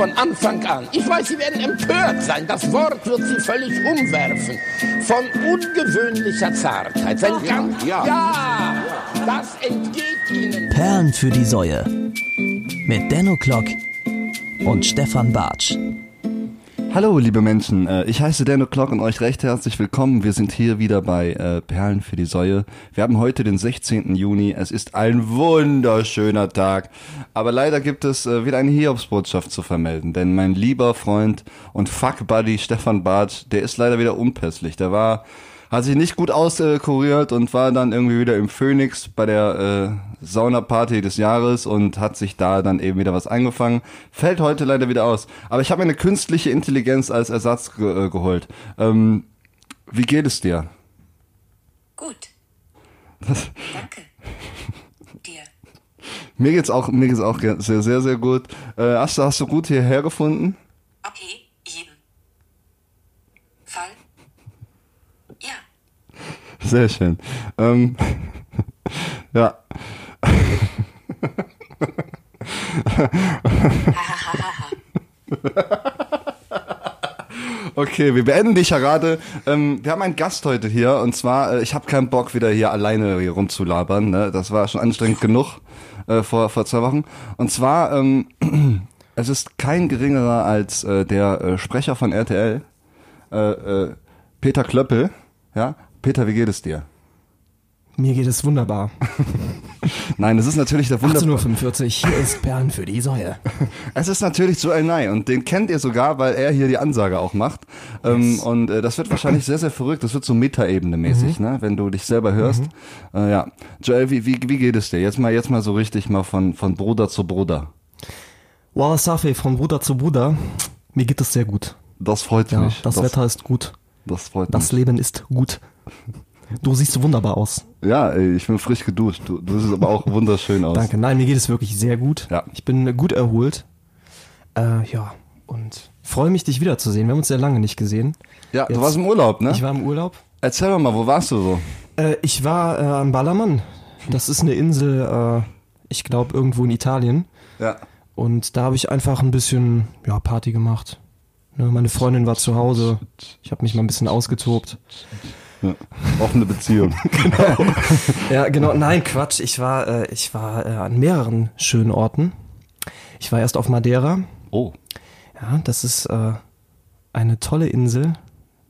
von Anfang an. Ich weiß, Sie werden empört sein. Das Wort wird Sie völlig umwerfen. Von ungewöhnlicher Zartheit. Sein ganz, ja. ja, das entgeht Ihnen. Perlen für die Säue. Mit Denno Klock und Stefan Bartsch. Hallo, liebe Menschen. Äh, ich heiße Dan O'Clock und euch recht herzlich willkommen. Wir sind hier wieder bei äh, Perlen für die Säue. Wir haben heute den 16. Juni. Es ist ein wunderschöner Tag. Aber leider gibt es äh, wieder eine Hiobsbotschaft zu vermelden. Denn mein lieber Freund und Fuck-Buddy Stefan Bartsch, der ist leider wieder unpässlich. Der war hat sich nicht gut auskuriert und war dann irgendwie wieder im Phoenix bei der äh, Saunaparty des Jahres und hat sich da dann eben wieder was eingefangen. Fällt heute leider wieder aus. Aber ich habe mir eine künstliche Intelligenz als Ersatz ge äh, geholt. Ähm, wie geht es dir? Gut. Das Danke. Dir. Mir geht's auch, mir geht's auch sehr, sehr, sehr gut. Äh, hast, du, hast du gut hierher gefunden? Okay. Sehr schön. Ähm, ja. Okay, wir beenden die Charade. Ähm, wir haben einen Gast heute hier und zwar, äh, ich habe keinen Bock wieder hier alleine hier rumzulabern. Ne? Das war schon anstrengend genug äh, vor, vor zwei Wochen. Und zwar, ähm, es ist kein geringerer als äh, der äh, Sprecher von RTL, äh, äh, Peter Klöppel. Ja, Peter, wie geht es dir? Mir geht es wunderbar. Nein, es ist natürlich der Wunder... 18.45 Uhr, hier ist Perlen für die Säue. Es ist natürlich Joel Nye und den kennt ihr sogar, weil er hier die Ansage auch macht. Ähm, yes. und äh, das wird wahrscheinlich sehr, sehr verrückt. Das wird so Metaebene mäßig, mhm. ne? wenn du dich selber hörst. Mhm. Äh, ja, Joel, wie, wie, wie geht es dir? Jetzt mal, jetzt mal so richtig mal von, von Bruder zu Bruder. Safi, von Bruder zu Bruder. Mir geht es sehr gut. Das freut ja, mich. Das, das Wetter ist gut. Das freut das mich. Das Leben ist gut. Du siehst wunderbar aus. Ja, ich bin frisch geduscht. Du, du siehst aber auch wunderschön aus. Danke. Nein, mir geht es wirklich sehr gut. Ja. Ich bin gut erholt. Äh, ja, und freue mich, dich wiederzusehen. Wir haben uns sehr lange nicht gesehen. Ja, Jetzt, du warst im Urlaub, ne? Ich war im Urlaub. Erzähl mal, wo warst du so? Äh, ich war äh, am Ballermann. Das ist eine Insel, äh, ich glaube, irgendwo in Italien. Ja. Und da habe ich einfach ein bisschen ja, Party gemacht. Ne, meine Freundin war zu Hause. Ich habe mich mal ein bisschen ausgetobt. Ja, offene Beziehung. genau. Ja, genau. Nein, Quatsch. Ich war, äh, ich war äh, an mehreren schönen Orten. Ich war erst auf Madeira. Oh. Ja, das ist äh, eine tolle Insel.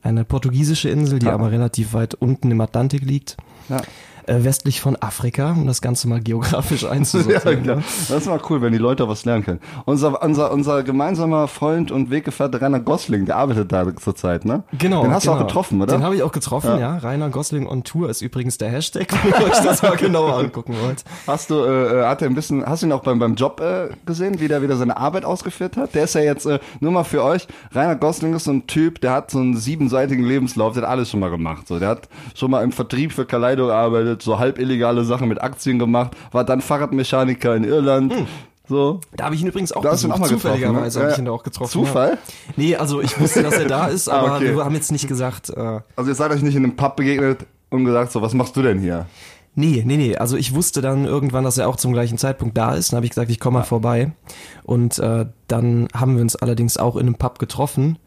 Eine portugiesische Insel, die ja. aber relativ weit unten im Atlantik liegt. Ja äh, westlich von Afrika, um das Ganze mal geografisch einzusortieren. ja, klar. Das ist mal cool, wenn die Leute was lernen können. Unser, unser, unser gemeinsamer Freund und Weggefährte Rainer Gosling, der arbeitet da zurzeit, ne? Genau. Den hast genau. du auch getroffen, oder? Den habe ich auch getroffen, ja. ja. Rainer Gosling on Tour ist übrigens der Hashtag, wenn ihr euch das mal genauer angucken wollt. Hast du, äh, hat er ein bisschen, hast du ihn auch beim, beim Job äh, gesehen, wie der wieder seine Arbeit ausgeführt hat? Der ist ja jetzt, äh, nur mal für euch, Rainer Gosling ist so ein Typ, der hat so einen siebenseitigen Lebenslauf, der hat alles schon mal gemacht. So, der hat schon mal im Vertrieb für Kaleido gearbeitet, so halb illegal illegale Sachen mit Aktien gemacht, war dann Fahrradmechaniker in Irland. Hm. So. Da habe ich ihn übrigens auch da besucht. Auch mal Zufälligerweise ne? habe ich ihn da auch getroffen. Zufall? Ja. Nee, also ich wusste, dass er da ist, ah, aber ah, okay. wir haben jetzt nicht gesagt. Äh, also ihr seid euch nicht in einem Pub begegnet und gesagt, so, was machst du denn hier? Nee, nee, nee. Also ich wusste dann irgendwann, dass er auch zum gleichen Zeitpunkt da ist. Dann habe ich gesagt, ich komme mal vorbei. Und äh, dann haben wir uns allerdings auch in einem Pub getroffen.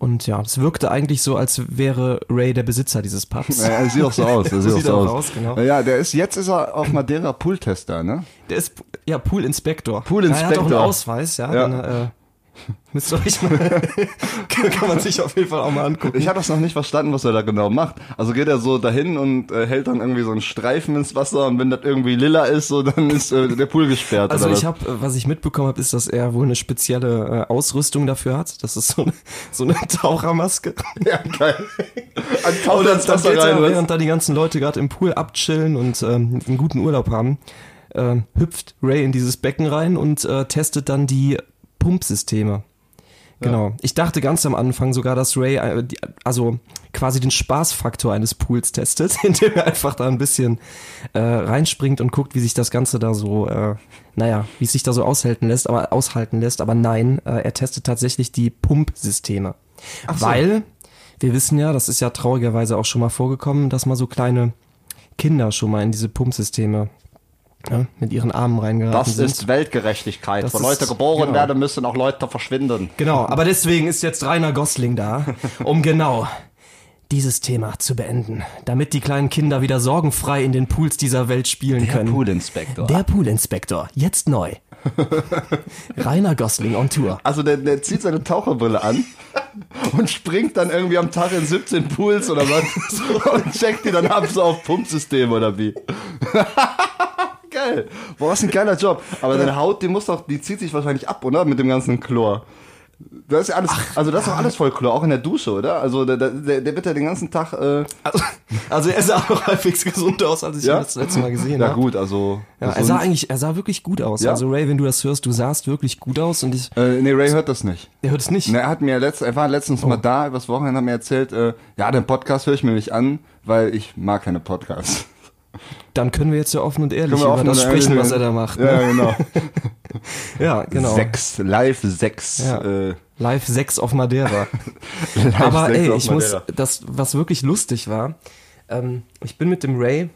Und ja, es wirkte eigentlich so, als wäre Ray der Besitzer dieses Pubs. Ja, er sieht auch so aus. Er sieht, sieht auch so aus. aus genau. Ja, der ist, jetzt ist er auf Madeira Pool-Tester, ne? Der ist, ja, Pool-Inspektor. Pool-Inspektor. Er hat auch einen Ausweis, ja. ja. Dann, äh, Müsst ihr euch mal, kann man sich auf jeden Fall auch mal angucken. Ich habe das noch nicht verstanden, was er da genau macht. Also geht er so dahin und äh, hält dann irgendwie so einen Streifen ins Wasser und wenn das irgendwie lila ist, so dann ist äh, der Pool gesperrt. Also ich habe, was ich mitbekommen habe, ist, dass er wohl eine spezielle äh, Ausrüstung dafür hat. Das ist so eine, so eine Tauchermaske. Ja, geil. An und dann, dann geht er, während da die ganzen Leute gerade im Pool abchillen und ähm, einen guten Urlaub haben, äh, hüpft Ray in dieses Becken rein und äh, testet dann die Pumpsysteme. Genau. Ja. Ich dachte ganz am Anfang sogar, dass Ray äh, also quasi den Spaßfaktor eines Pools testet, indem er einfach da ein bisschen äh, reinspringt und guckt, wie sich das Ganze da so, äh, naja, wie es sich da so aushalten lässt, aber aushalten lässt. Aber nein, äh, er testet tatsächlich die Pumpsysteme. So. Weil wir wissen ja, das ist ja traurigerweise auch schon mal vorgekommen, dass mal so kleine Kinder schon mal in diese Pumpsysteme ja, mit ihren Armen reingeraten Das sind. ist Weltgerechtigkeit. Das Wo ist- Leute geboren genau. werden, müssen auch Leute verschwinden. Genau, aber deswegen ist jetzt Rainer Gosling da, um genau dieses Thema zu beenden, damit die kleinen Kinder wieder sorgenfrei in den Pools dieser Welt spielen können. Poolinspektor. Der Poolinspektor, jetzt neu. Rainer Gosling on Tour. Also der, der zieht seine Taucherbrille an und springt dann irgendwie am Tag in 17 Pools oder was und checkt die dann ab so auf Pumpsystem oder wie. Geil. Boah, was ein geiler Job. Aber deine Haut, die muss doch, die zieht sich wahrscheinlich ab, oder? Mit dem ganzen Chlor. Das ist ja alles, also das ist doch alles voll Chlor, auch in der Dusche, oder? Also der, der, der wird ja den ganzen Tag, äh, Also, also er sah auch halbwegs gesund aus, als ich Ja? ihn das letzte Mal gesehen ja habe. gut, also. Ja, er sah eigentlich, er sah wirklich gut aus. Ja? Also Ray, wenn du das hörst, du sahst wirklich gut aus und ich, äh, nee, Ray hört das nicht. er hört es nicht. Ne, er hat mir letzt, er war letztens Oh. mal da, übers Wochenende hat mir erzählt, äh, ja, den Podcast höre ich mir nicht an, weil ich mag keine Podcasts. Dann können wir jetzt ja offen und ehrlich über offen das sprechen, was er da macht. Ja, Ne? genau. Ja, genau. Sechs, live sechs. Ja. Äh, Live 6 auf Madeira. live Aber sechs ey, ich muss, das, was wirklich lustig war, ähm, ich bin mit dem Ray,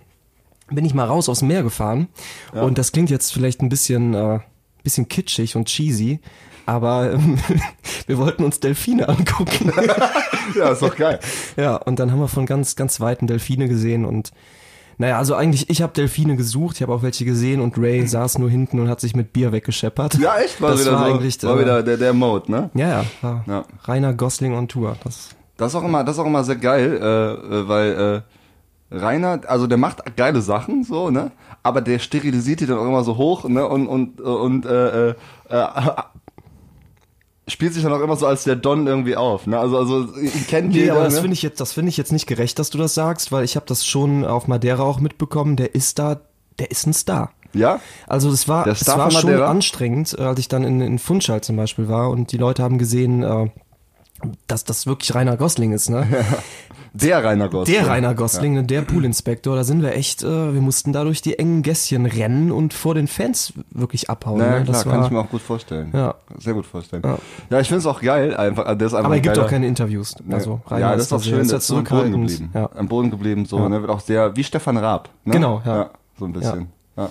bin ich mal raus aufs Meer gefahren und das klingt jetzt vielleicht ein bisschen, äh, bisschen kitschig und cheesy, aber ähm, wir wollten uns Delfine angucken. Ja, ist doch geil. ja, und dann haben wir von ganz, ganz weiten Delfine gesehen und naja, also eigentlich, ich habe Delfine gesucht, ich habe auch welche gesehen und Ray saß nur hinten und hat sich mit Bier weggescheppert. Ja, echt? War das wieder war so, eigentlich war äh, wieder der, der Mode, ne? Ja, ja, Ja. Rainer Gosling on Tour. Das, Das ist auch immer, das ist auch immer sehr geil, äh, äh, weil äh, Rainer, also der macht geile Sachen, so, ne? Aber der sterilisiert die dann auch immer so hoch, ne? Und und und äh, äh, äh, spielt sich dann auch immer so als der Don irgendwie auf, ne? Also also ich kennt Nee, jeder, aber das ne? finde ich jetzt, das finde ich jetzt nicht gerecht, dass du das sagst, weil ich habe das schon auf Madeira auch mitbekommen. Der ist da, der ist ein Star. ja? Also es war, es war schon anstrengend, äh, als ich dann in, in Funchal zum Beispiel war und die Leute haben gesehen, äh, dass das wirklich Rainer Gosling ist, ne? Der Rainer Gosling. Der Rainer Gosling, ne, der Poolinspektor, da sind wir echt, äh, wir mussten da durch die engen Gässchen rennen und vor den Fans wirklich abhauen. Ja, ne? klar, das kann war, ich mir auch gut vorstellen. Ja. Sehr gut vorstellen. Ja. Ja, ich finde es auch geil, einfach. Einfach aber er gibt auch keine Interviews. Also Rainer ja, das ist auch schön, ist ja so am Boden geblieben. Ja. Am Boden geblieben, so, Ja. ne, wird auch sehr, wie Stefan Raab. Ne? Genau, ja. so ein bisschen. Ja.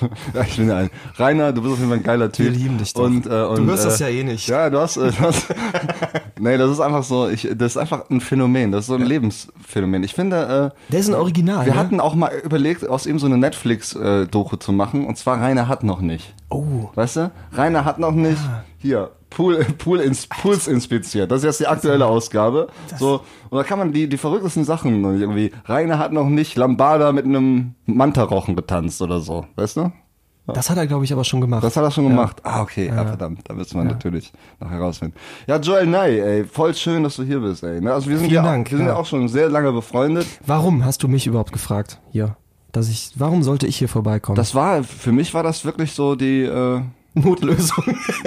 Ja, ich finde ein. Rainer, du bist auf jeden Fall ein geiler Typ. Wir lieben dich doch. Und, äh, und, Du hörst äh, das ja eh nicht. Ja, du hast, äh, du hast nee, das ist einfach so, ich, das ist einfach ein Phänomen, das ist so ein Lebensphänomen. Ich finde, äh, Der ist ein Original. wir ne? hatten auch mal überlegt, aus ihm so eine Netflix-Doku zu machen, und zwar Rainer hat noch nicht. Oh. Weißt du? Rainer hat noch nicht. Hier, Pool, Pool ins, Pools inspiziert. Das ist jetzt die aktuelle Ausgabe. So, und da kann man die, die verrücktesten Sachen irgendwie. Rainer hat noch nicht Lambada mit einem Mantarochen getanzt oder so. Weißt du? Das hat er, glaube ich, aber schon gemacht. Das hat er schon gemacht. Ah, okay. Ah, verdammt. Da müssen wir natürlich noch herausfinden. Ja, Joel Nye, ey. Voll schön, dass du hier bist, ey. Ne, Also wir sind ja, Dank, wir sind ja ja. auch schon sehr lange befreundet. Warum hast du mich überhaupt gefragt hier? Dass ich, warum sollte ich hier vorbeikommen? Das war, für mich war das wirklich so die, äh, Notlösung.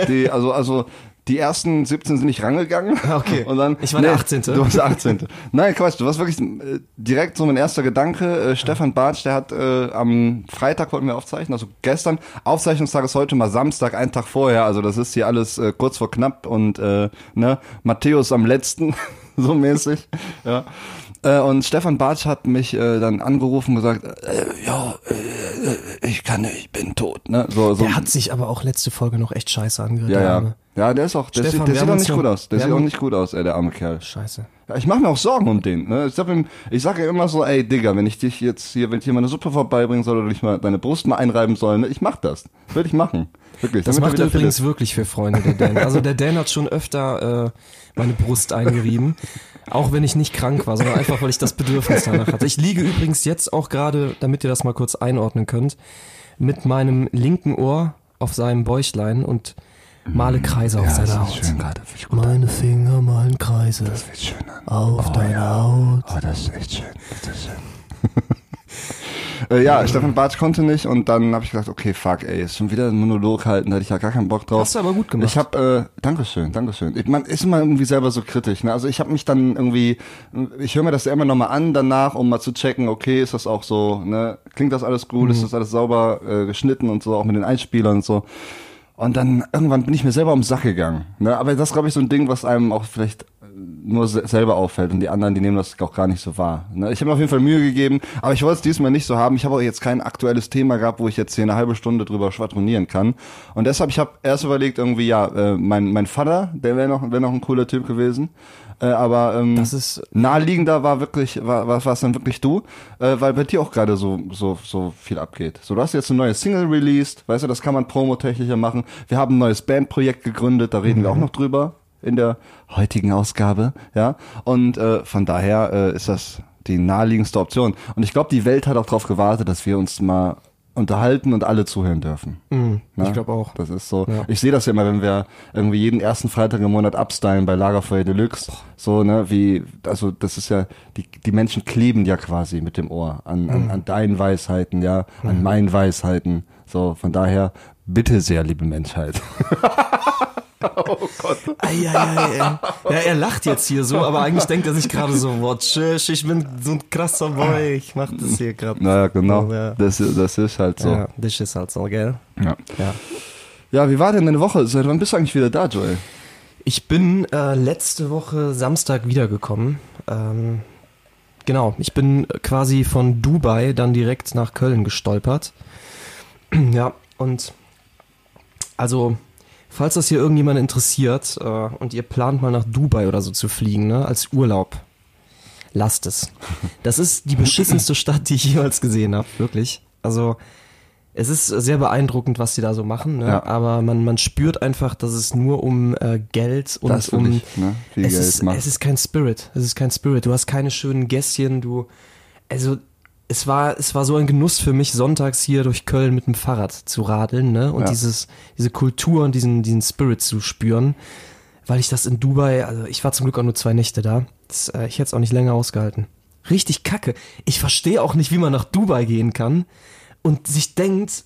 Die, also, also, die ersten 17 sind nicht rangegangen. Ah, okay. Und dann, Ich war der 18.. Du warst der 18. Nein, Quatsch, du warst wirklich äh, direkt so mein erster Gedanke. Äh, Stefan Bartsch, der hat äh, am Freitag wollten wir aufzeichnen, also gestern. Aufzeichnungstag ist heute mal Samstag, einen Tag vorher. Also das ist hier alles äh, kurz vor knapp und äh, ne, Matthäus am letzten, so mäßig. Ja. Äh, und Stefan Bartsch hat mich äh, dann angerufen und gesagt, äh, ja, äh, ich kann nicht, ich bin tot. Ne? So, so. Der hat sich aber auch letzte Folge noch echt scheiße angehört. Ja, der ja. Ja, der ist auch, der, Stefan, sieht, der sieht auch nicht ja- gut aus. Der sieht auch nicht gut aus, ey, der arme Kerl. Scheiße. Ja, ich mache mir auch Sorgen um den. Ne? Ich sag ihm, ich sag ihm immer so, ey, Digga, wenn ich dich jetzt hier, wenn ich dir meine Suppe vorbeibringen soll oder ich mal deine Brust mal einreiben soll, ne? ich mach das. Würde ich machen. Wirklich. Das macht er übrigens ist. wirklich für Freunde, der Dan. Also der Dan hat schon öfter äh, meine Brust eingerieben. Auch wenn ich nicht krank war, sondern einfach, weil ich das Bedürfnis danach hatte. Ich liege übrigens jetzt auch gerade, damit ihr das mal kurz einordnen könnt, mit meinem linken Ohr auf seinem Bäuchlein und male Kreise auf seiner Haut. Meine Finger malen Kreise Das wird schön an. auf deiner Haut. Oh, das ist echt schön. Das ist schön. äh, ja, Stefan Bartsch konnte nicht und dann habe ich gedacht, okay, fuck, ey, ist schon wieder ein Monolog halten, da hatte ich ja gar keinen Bock drauf. Hast du aber gut gemacht. Ich habe, äh, Dankeschön, Dankeschön. Ich, man ist immer irgendwie selber so kritisch. Ne? Also ich habe mich dann irgendwie, ich höre mir das ja immer nochmal an danach, um mal zu checken, okay, ist das auch so, ne? Klingt das alles gut, Mhm. ist das alles sauber äh, geschnitten und so, auch mit den Einspielern und so. Und dann irgendwann bin ich mir selber ums Sack gegangen. Ne? Aber das glaube ich, so ein Ding, was einem auch vielleicht nur se selber auffällt und die anderen, die nehmen das auch gar nicht so wahr. Ne? Ich habe mir auf jeden Fall Mühe gegeben, aber ich wollte es diesmal nicht so haben. Ich habe auch jetzt kein aktuelles Thema gehabt, wo ich jetzt hier eine halbe Stunde drüber schwadronieren kann. Und deshalb, ich habe erst überlegt, irgendwie, ja, äh, mein, mein Vater, der wäre noch, wär noch ein cooler Typ gewesen. Äh, aber ähm, Das ist- naheliegender war wirklich, war, war, war es dann wirklich du, äh, weil bei dir auch gerade so, so, so viel abgeht. So, du hast jetzt eine neue Single released, weißt du, das kann man promotechnischer machen. Wir haben ein neues Bandprojekt gegründet, da reden wir auch noch drüber in der heutigen Ausgabe, ja. Und äh, von daher äh, ist das die naheliegendste Option. Und ich glaube, die Welt hat auch darauf gewartet, dass wir uns mal unterhalten und alle zuhören dürfen. Mhm, Ne? Ich glaube auch. Das ist so. Ja. Ich sehe das ja immer, wenn wir irgendwie jeden ersten Freitag im Monat abstylen bei Lagerfeuer Deluxe. So, ne, wie, also das ist ja, die, die Menschen kleben ja quasi mit dem Ohr an, an, Mhm. an deinen Weisheiten, ja, an meinen Weisheiten. So, von daher, bitte sehr, liebe Menschheit. Ei, ei, ei, ey. Ja, er lacht jetzt hier so, aber eigentlich denkt er sich gerade so, tschüss, ich bin so ein krasser Boy, ich mach das hier gerade. Naja, genau. Ja. Das, das ist halt so. Ja, das ist halt so, gell? Ja. Ja. ja, wie war denn deine Woche? Seit wann bist du eigentlich wieder da, Joel? Ich bin äh, letzte Woche Samstag wiedergekommen. Ähm, genau, ich bin quasi von Dubai dann direkt nach Köln gestolpert. ja, und also, falls das hier irgendjemand interessiert äh, und ihr plant mal nach Dubai oder so zu fliegen, ne, als Urlaub, lasst es. Das ist die beschissenste Stadt, die ich jemals gesehen habe, wirklich. Also, es ist sehr beeindruckend, was die da so machen, ne? Ja. aber man, man spürt einfach, dass es nur um äh, Geld und Das um ich, ne? Viel es Geld ist, macht. es ist kein Spirit. Es ist kein Spirit. Du hast keine schönen Gässchen. Du, also es war, es war so ein Genuss für mich, sonntags hier durch Köln mit dem Fahrrad zu radeln, ne? Und Ja. dieses, diese Kultur und diesen, diesen Spirit zu spüren, weil ich das in Dubai, also ich war zum Glück auch nur zwei Nächte da. Das, äh, ich hätte es auch nicht länger ausgehalten. Richtig kacke. Ich verstehe auch nicht, wie man nach Dubai gehen kann und sich denkt,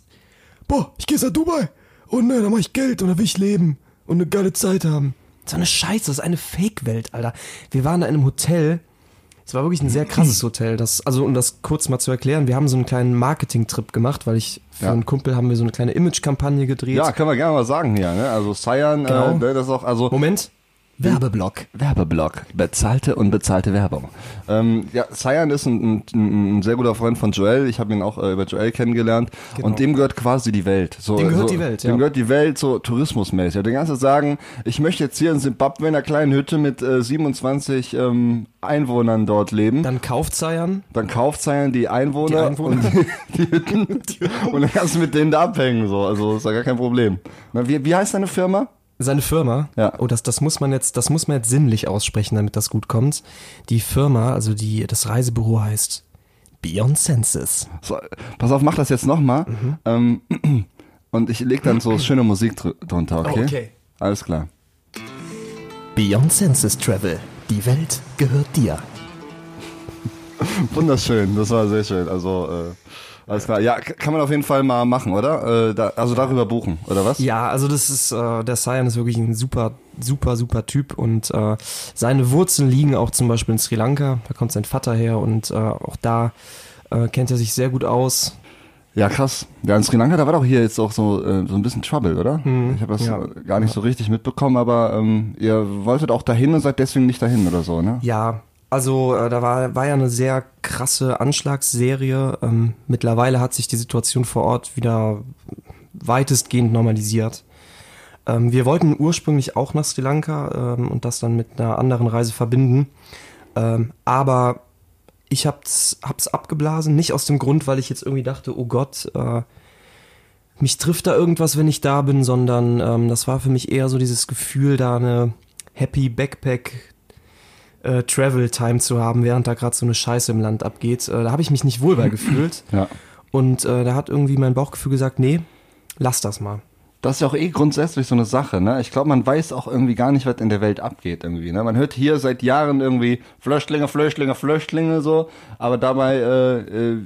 boah, ich gehe jetzt nach Dubai und ne, da mache ich Geld und da will ich leben und eine geile Zeit haben. So eine Scheiße, das ist eine Fake-Welt, Alter. Wir waren da in einem Hotel. Es war wirklich ein sehr krasses Hotel. Das, also um das kurz mal zu erklären, wir haben so einen kleinen Marketing-Trip gemacht, weil ich für Ja. einen Kumpel haben wir so eine kleine Image-Kampagne gedreht. Ja, können wir gerne mal sagen hier, ne? Also Cyan, Genau. äh, das ist auch, also Moment. Werbeblock. Werbeblock. Bezahlte und bezahlte Werbung. Ähm, ja, Cyan ist ein, ein, ein sehr guter Freund von Joel. Ich habe ihn auch äh, über Joel kennengelernt. Und dem gehört quasi die Welt. So, Dem gehört so, die Welt, Dem ja. gehört die Welt so tourismusmäßig. Der ganze sagen, ich möchte jetzt hier in Zimbabwe in einer kleinen Hütte mit äh, 27 ähm, Einwohnern dort leben. Dann kauft Zayan. dann kauft Cyan die Einwohner, Die Einwohner. und die, die Hütten und dann kannst du mit denen da abhängen. So. Also ist ja gar kein Problem. Na, wie, wie heißt deine Firma? Seine Firma, Ja. oh, das, das muss man jetzt, das muss man jetzt sinnlich aussprechen, damit das gut kommt. Die Firma, also die, das Reisebüro heißt Beyond Senses. So, pass auf, mach das jetzt nochmal. Mhm. Ähm, und ich leg dann so schöne Musik dr drunter, okay? Oh, okay. Alles klar. Beyond Senses Travel. Die Welt gehört dir. Wunderschön, das war sehr schön. Also, äh, alles klar. Ja, kann man auf jeden Fall mal machen, oder? Äh, da, also darüber buchen, oder was? Ja, also das ist, äh, der Cyan ist wirklich ein super, super, super Typ und äh, seine Wurzeln liegen auch zum Beispiel in Sri Lanka. Da kommt sein Vater her und äh, auch da äh, kennt er sich sehr gut aus. Ja, krass. Ja, in Sri Lanka, da war doch hier jetzt auch so, äh, so ein bisschen Trouble, oder? ich habe das ja. gar nicht so richtig mitbekommen, aber ähm, ihr wolltet auch dahin und seid deswegen nicht dahin oder so, ne? Ja, also äh, da war, war ja eine sehr krasse Anschlagsserie. Ähm, mittlerweile hat sich die Situation vor Ort wieder weitestgehend normalisiert. Ähm, wir wollten ursprünglich auch nach Sri Lanka ähm, und das dann mit einer anderen Reise verbinden. Ähm, aber ich hab's, hab's abgeblasen, nicht aus dem Grund, weil ich jetzt irgendwie dachte, oh Gott, äh, mich trifft da irgendwas, wenn ich da bin, sondern ähm, das war für mich eher so dieses Gefühl, da eine Happy Backpack äh, Travel Time zu haben, während da gerade so eine Scheiße im Land abgeht. Äh, da habe ich mich nicht wohl bei gefühlt. Ja. Und äh, da hat irgendwie mein Bauchgefühl gesagt, nee, lass das mal. Das ist ja auch eh grundsätzlich so eine Sache, ne? Ich glaube, man weiß auch irgendwie gar nicht, was in der Welt abgeht irgendwie, ne? Man hört hier seit Jahren irgendwie Flüchtlinge, Flüchtlinge, Flüchtlinge so, aber dabei äh, äh,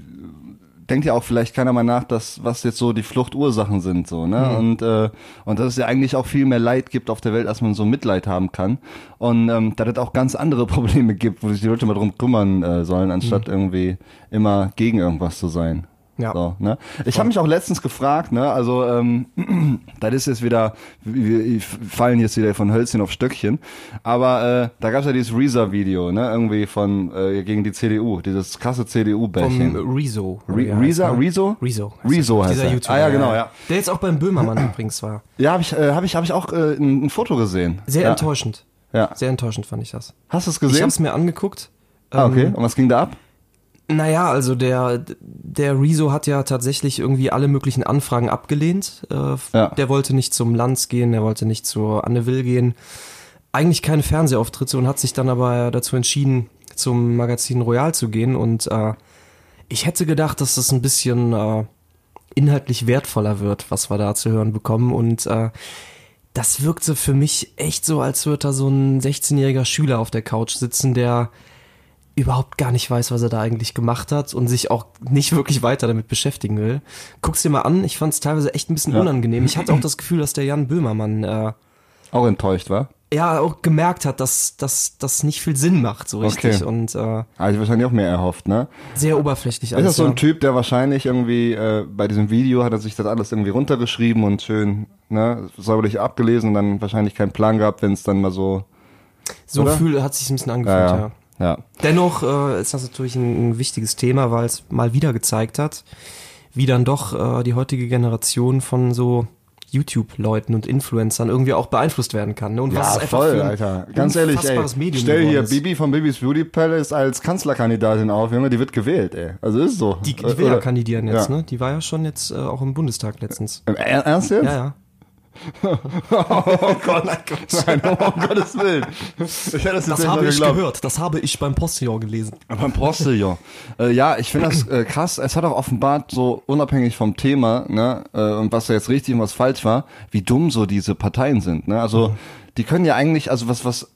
denkt ja auch vielleicht keiner mal nach, dass was jetzt so die Fluchtursachen sind so, ne? Und äh, und dass es ja eigentlich auch viel mehr Leid gibt auf der Welt, als man so Mitleid haben kann und ähm, dass es auch ganz andere Probleme gibt, wo sich die Leute mal drum kümmern äh, sollen, anstatt irgendwie immer gegen irgendwas zu sein. Ja. So, ne? Ich habe mich auch letztens gefragt, ne, also ähm, das ist jetzt wieder, wir fallen jetzt wieder von Hölzchen auf Stöckchen, aber äh, da gab's ja dieses Rezo-Video, ne, irgendwie von äh, gegen die CDU, dieses krasse CDU-Bällchen. Rezo. Re Rezo? Rezo? Rezo. Rezo heißt er. Ah ja, genau, ja. Der jetzt auch beim Böhmermann übrigens war. Ja, habe ich, äh, hab ich, hab ich auch äh, ein, ein Foto gesehen. Sehr ja. enttäuschend. Ja. Sehr enttäuschend fand ich das. Hast du es gesehen? Ich habe es mir angeguckt. Ah, okay. Ähm, Und was ging da ab? Naja, also der, der Rezo hat ja tatsächlich irgendwie alle möglichen Anfragen abgelehnt. Äh, ja. Der wollte nicht zum Lanz gehen, der wollte nicht zur Anne Will gehen. Eigentlich keine Fernsehauftritte und hat sich dann aber dazu entschieden, zum Magazin Royal zu gehen. Und äh, ich hätte gedacht, dass das ein bisschen äh, inhaltlich wertvoller wird, was wir da zu hören bekommen. Und äh, das wirkte für mich echt so, als würde da so ein 16-jähriger Schüler auf der Couch sitzen, der überhaupt gar nicht weiß, was er da eigentlich gemacht hat und sich auch nicht wirklich weiter damit beschäftigen will. Guck's dir mal an, ich fand es teilweise echt ein bisschen ja. unangenehm. Ich hatte auch das Gefühl, dass der Jan Böhmermann äh, auch enttäuscht war. Ja, auch gemerkt hat, dass das nicht viel Sinn macht, so richtig. Okay. Und äh, also wahrscheinlich auch mehr erhofft, ne? Sehr oberflächlich. Ist das so ein ja. Typ, der wahrscheinlich irgendwie äh, bei diesem Video hat er sich das alles irgendwie runtergeschrieben und schön, ne, säuberlich abgelesen und dann wahrscheinlich keinen Plan gehabt, wenn es dann mal so. So fühl, hat sich ein bisschen angefühlt, ja. ja. Ja. Dennoch äh, ist das natürlich ein, ein wichtiges Thema, weil es mal wieder gezeigt hat, wie dann doch äh, die heutige Generation von so YouTube-Leuten und Influencern irgendwie auch beeinflusst werden kann. Ne? Und was ja, voll, Alter. Ganz ehrlich, ey, Medium stell hier ist. Bibi von Bibis Beauty Palace als Kanzlerkandidatin auf, Junge, die wird gewählt, ey. Also ist so. Die, die will ja kandidieren jetzt, ja. ne? Die war ja schon jetzt äh, auch im Bundestag letztens. Ernst jetzt? Ja, ja. Oh Gott, nein, um Gottes Willen. Ich hätte das, das habe ich geglaubt. gehört, das habe ich beim Postillon gelesen. Beim Postillon. äh, ja, ich finde das äh, krass. Es hat auch offenbart so unabhängig vom Thema, ne, äh, und was da jetzt richtig und was falsch war, wie dumm so diese Parteien sind. Ne? Also mhm. die können ja eigentlich, also was was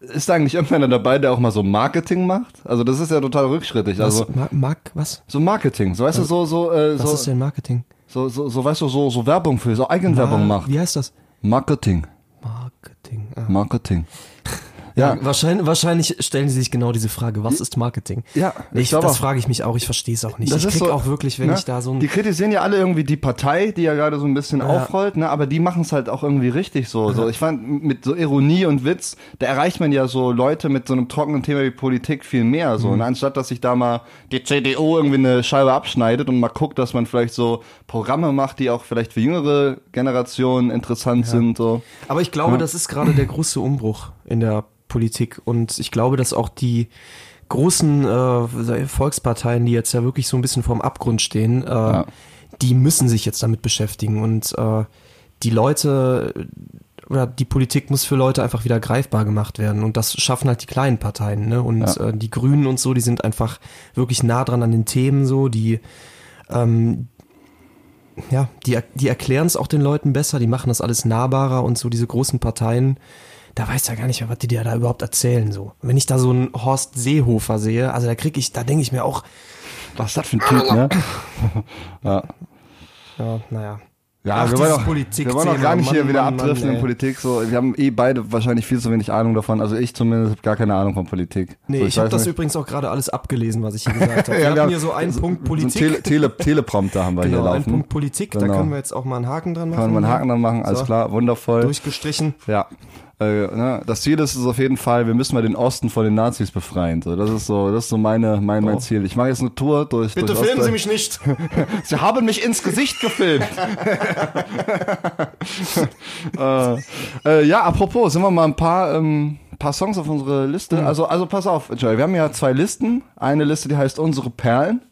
ist da eigentlich irgendeiner dabei, der auch mal so Marketing macht? Also das ist ja total rückschrittig. Was? Also Ma Mark, was? So Marketing, so weißt du, so so. Äh, was so, ist denn Marketing? So, so, so weißt du, so, so Werbung für, so Eigenwerbung macht. Wie heißt das? Marketing. Marketing. Ah. Marketing. Ja, ja, wahrscheinlich, wahrscheinlich stellen sie sich genau diese Frage, was ist Marketing? Ja, ich, das frage ich mich auch, ich verstehe es auch nicht. Das ich krieg so, auch wirklich, wenn ne? ich da so ein... Die kritisieren ja alle irgendwie die Partei, die ja gerade so ein bisschen ja. aufrollt, ne? aber die machen es halt auch irgendwie richtig so. Ja. so. Ich fand, mit so Ironie und Witz, da erreicht man ja so Leute mit so einem trockenen Thema wie Politik viel mehr. So. Mhm. Ne? Anstatt, dass sich da mal die CDU irgendwie eine Scheibe abschneidet und mal guckt, dass man vielleicht so Programme macht, die auch vielleicht für jüngere Generationen interessant sind. So. Aber ich glaube, das ist gerade der große Umbruch in der Politik. Und ich glaube, dass auch die großen äh, Volksparteien, die jetzt ja wirklich so ein bisschen vorm Abgrund stehen, äh, ja. die müssen sich jetzt damit beschäftigen. Und äh, die Leute oder die Politik muss für Leute einfach wieder greifbar gemacht werden. Und das schaffen halt die kleinen Parteien. Ne? Und ja. äh, die Grünen und so, die sind einfach wirklich nah dran an den Themen so, die ähm, ja, die, die erklären es auch den Leuten besser, die machen das alles nahbarer und so diese großen Parteien, da weiß ja gar nicht mehr, was die dir da überhaupt erzählen. So. Wenn ich da so einen Horst Seehofer sehe, also da krieg ich, da denke ich mir auch. Was ist das für ein Typ, ne? ja. Ja, naja. Ja, Ach, wir, wollen auch, wir wollen auch gar nicht Mann, hier wieder Mann, abdriften Mann, in Politik. So, wir haben eh beide wahrscheinlich viel zu wenig Ahnung davon. Also ich zumindest habe gar keine Ahnung von Politik. Nee, so, ich, ich habe das übrigens auch gerade alles abgelesen, was ich hier gesagt habe. Wir ja, haben hier so einen so, Punkt Politik. So Tele, Tele, Teleprompter haben wir genau, hier laufen. Einen Punkt Politik, genau. da können wir jetzt auch mal einen Haken dran machen. Können wir einen Haken dran machen, alles klar, wundervoll. Durchgestrichen. Ja. Äh, ne, das Ziel ist es auf jeden Fall, wir müssen mal den Osten von den Nazis befreien. So, das ist so, das ist so meine, mein, mein. Ziel. Ich mache jetzt eine Tour durch. Bitte durch filmen Ostdeutsch. Sie mich nicht. Sie haben mich ins Gesicht gefilmt. äh, äh, ja, apropos, sind wir mal ein paar, ähm, paar Songs auf unsere Liste. Mhm. Also, also pass auf, Joy, wir haben ja zwei Listen. Eine Liste, die heißt Unsere Perlen.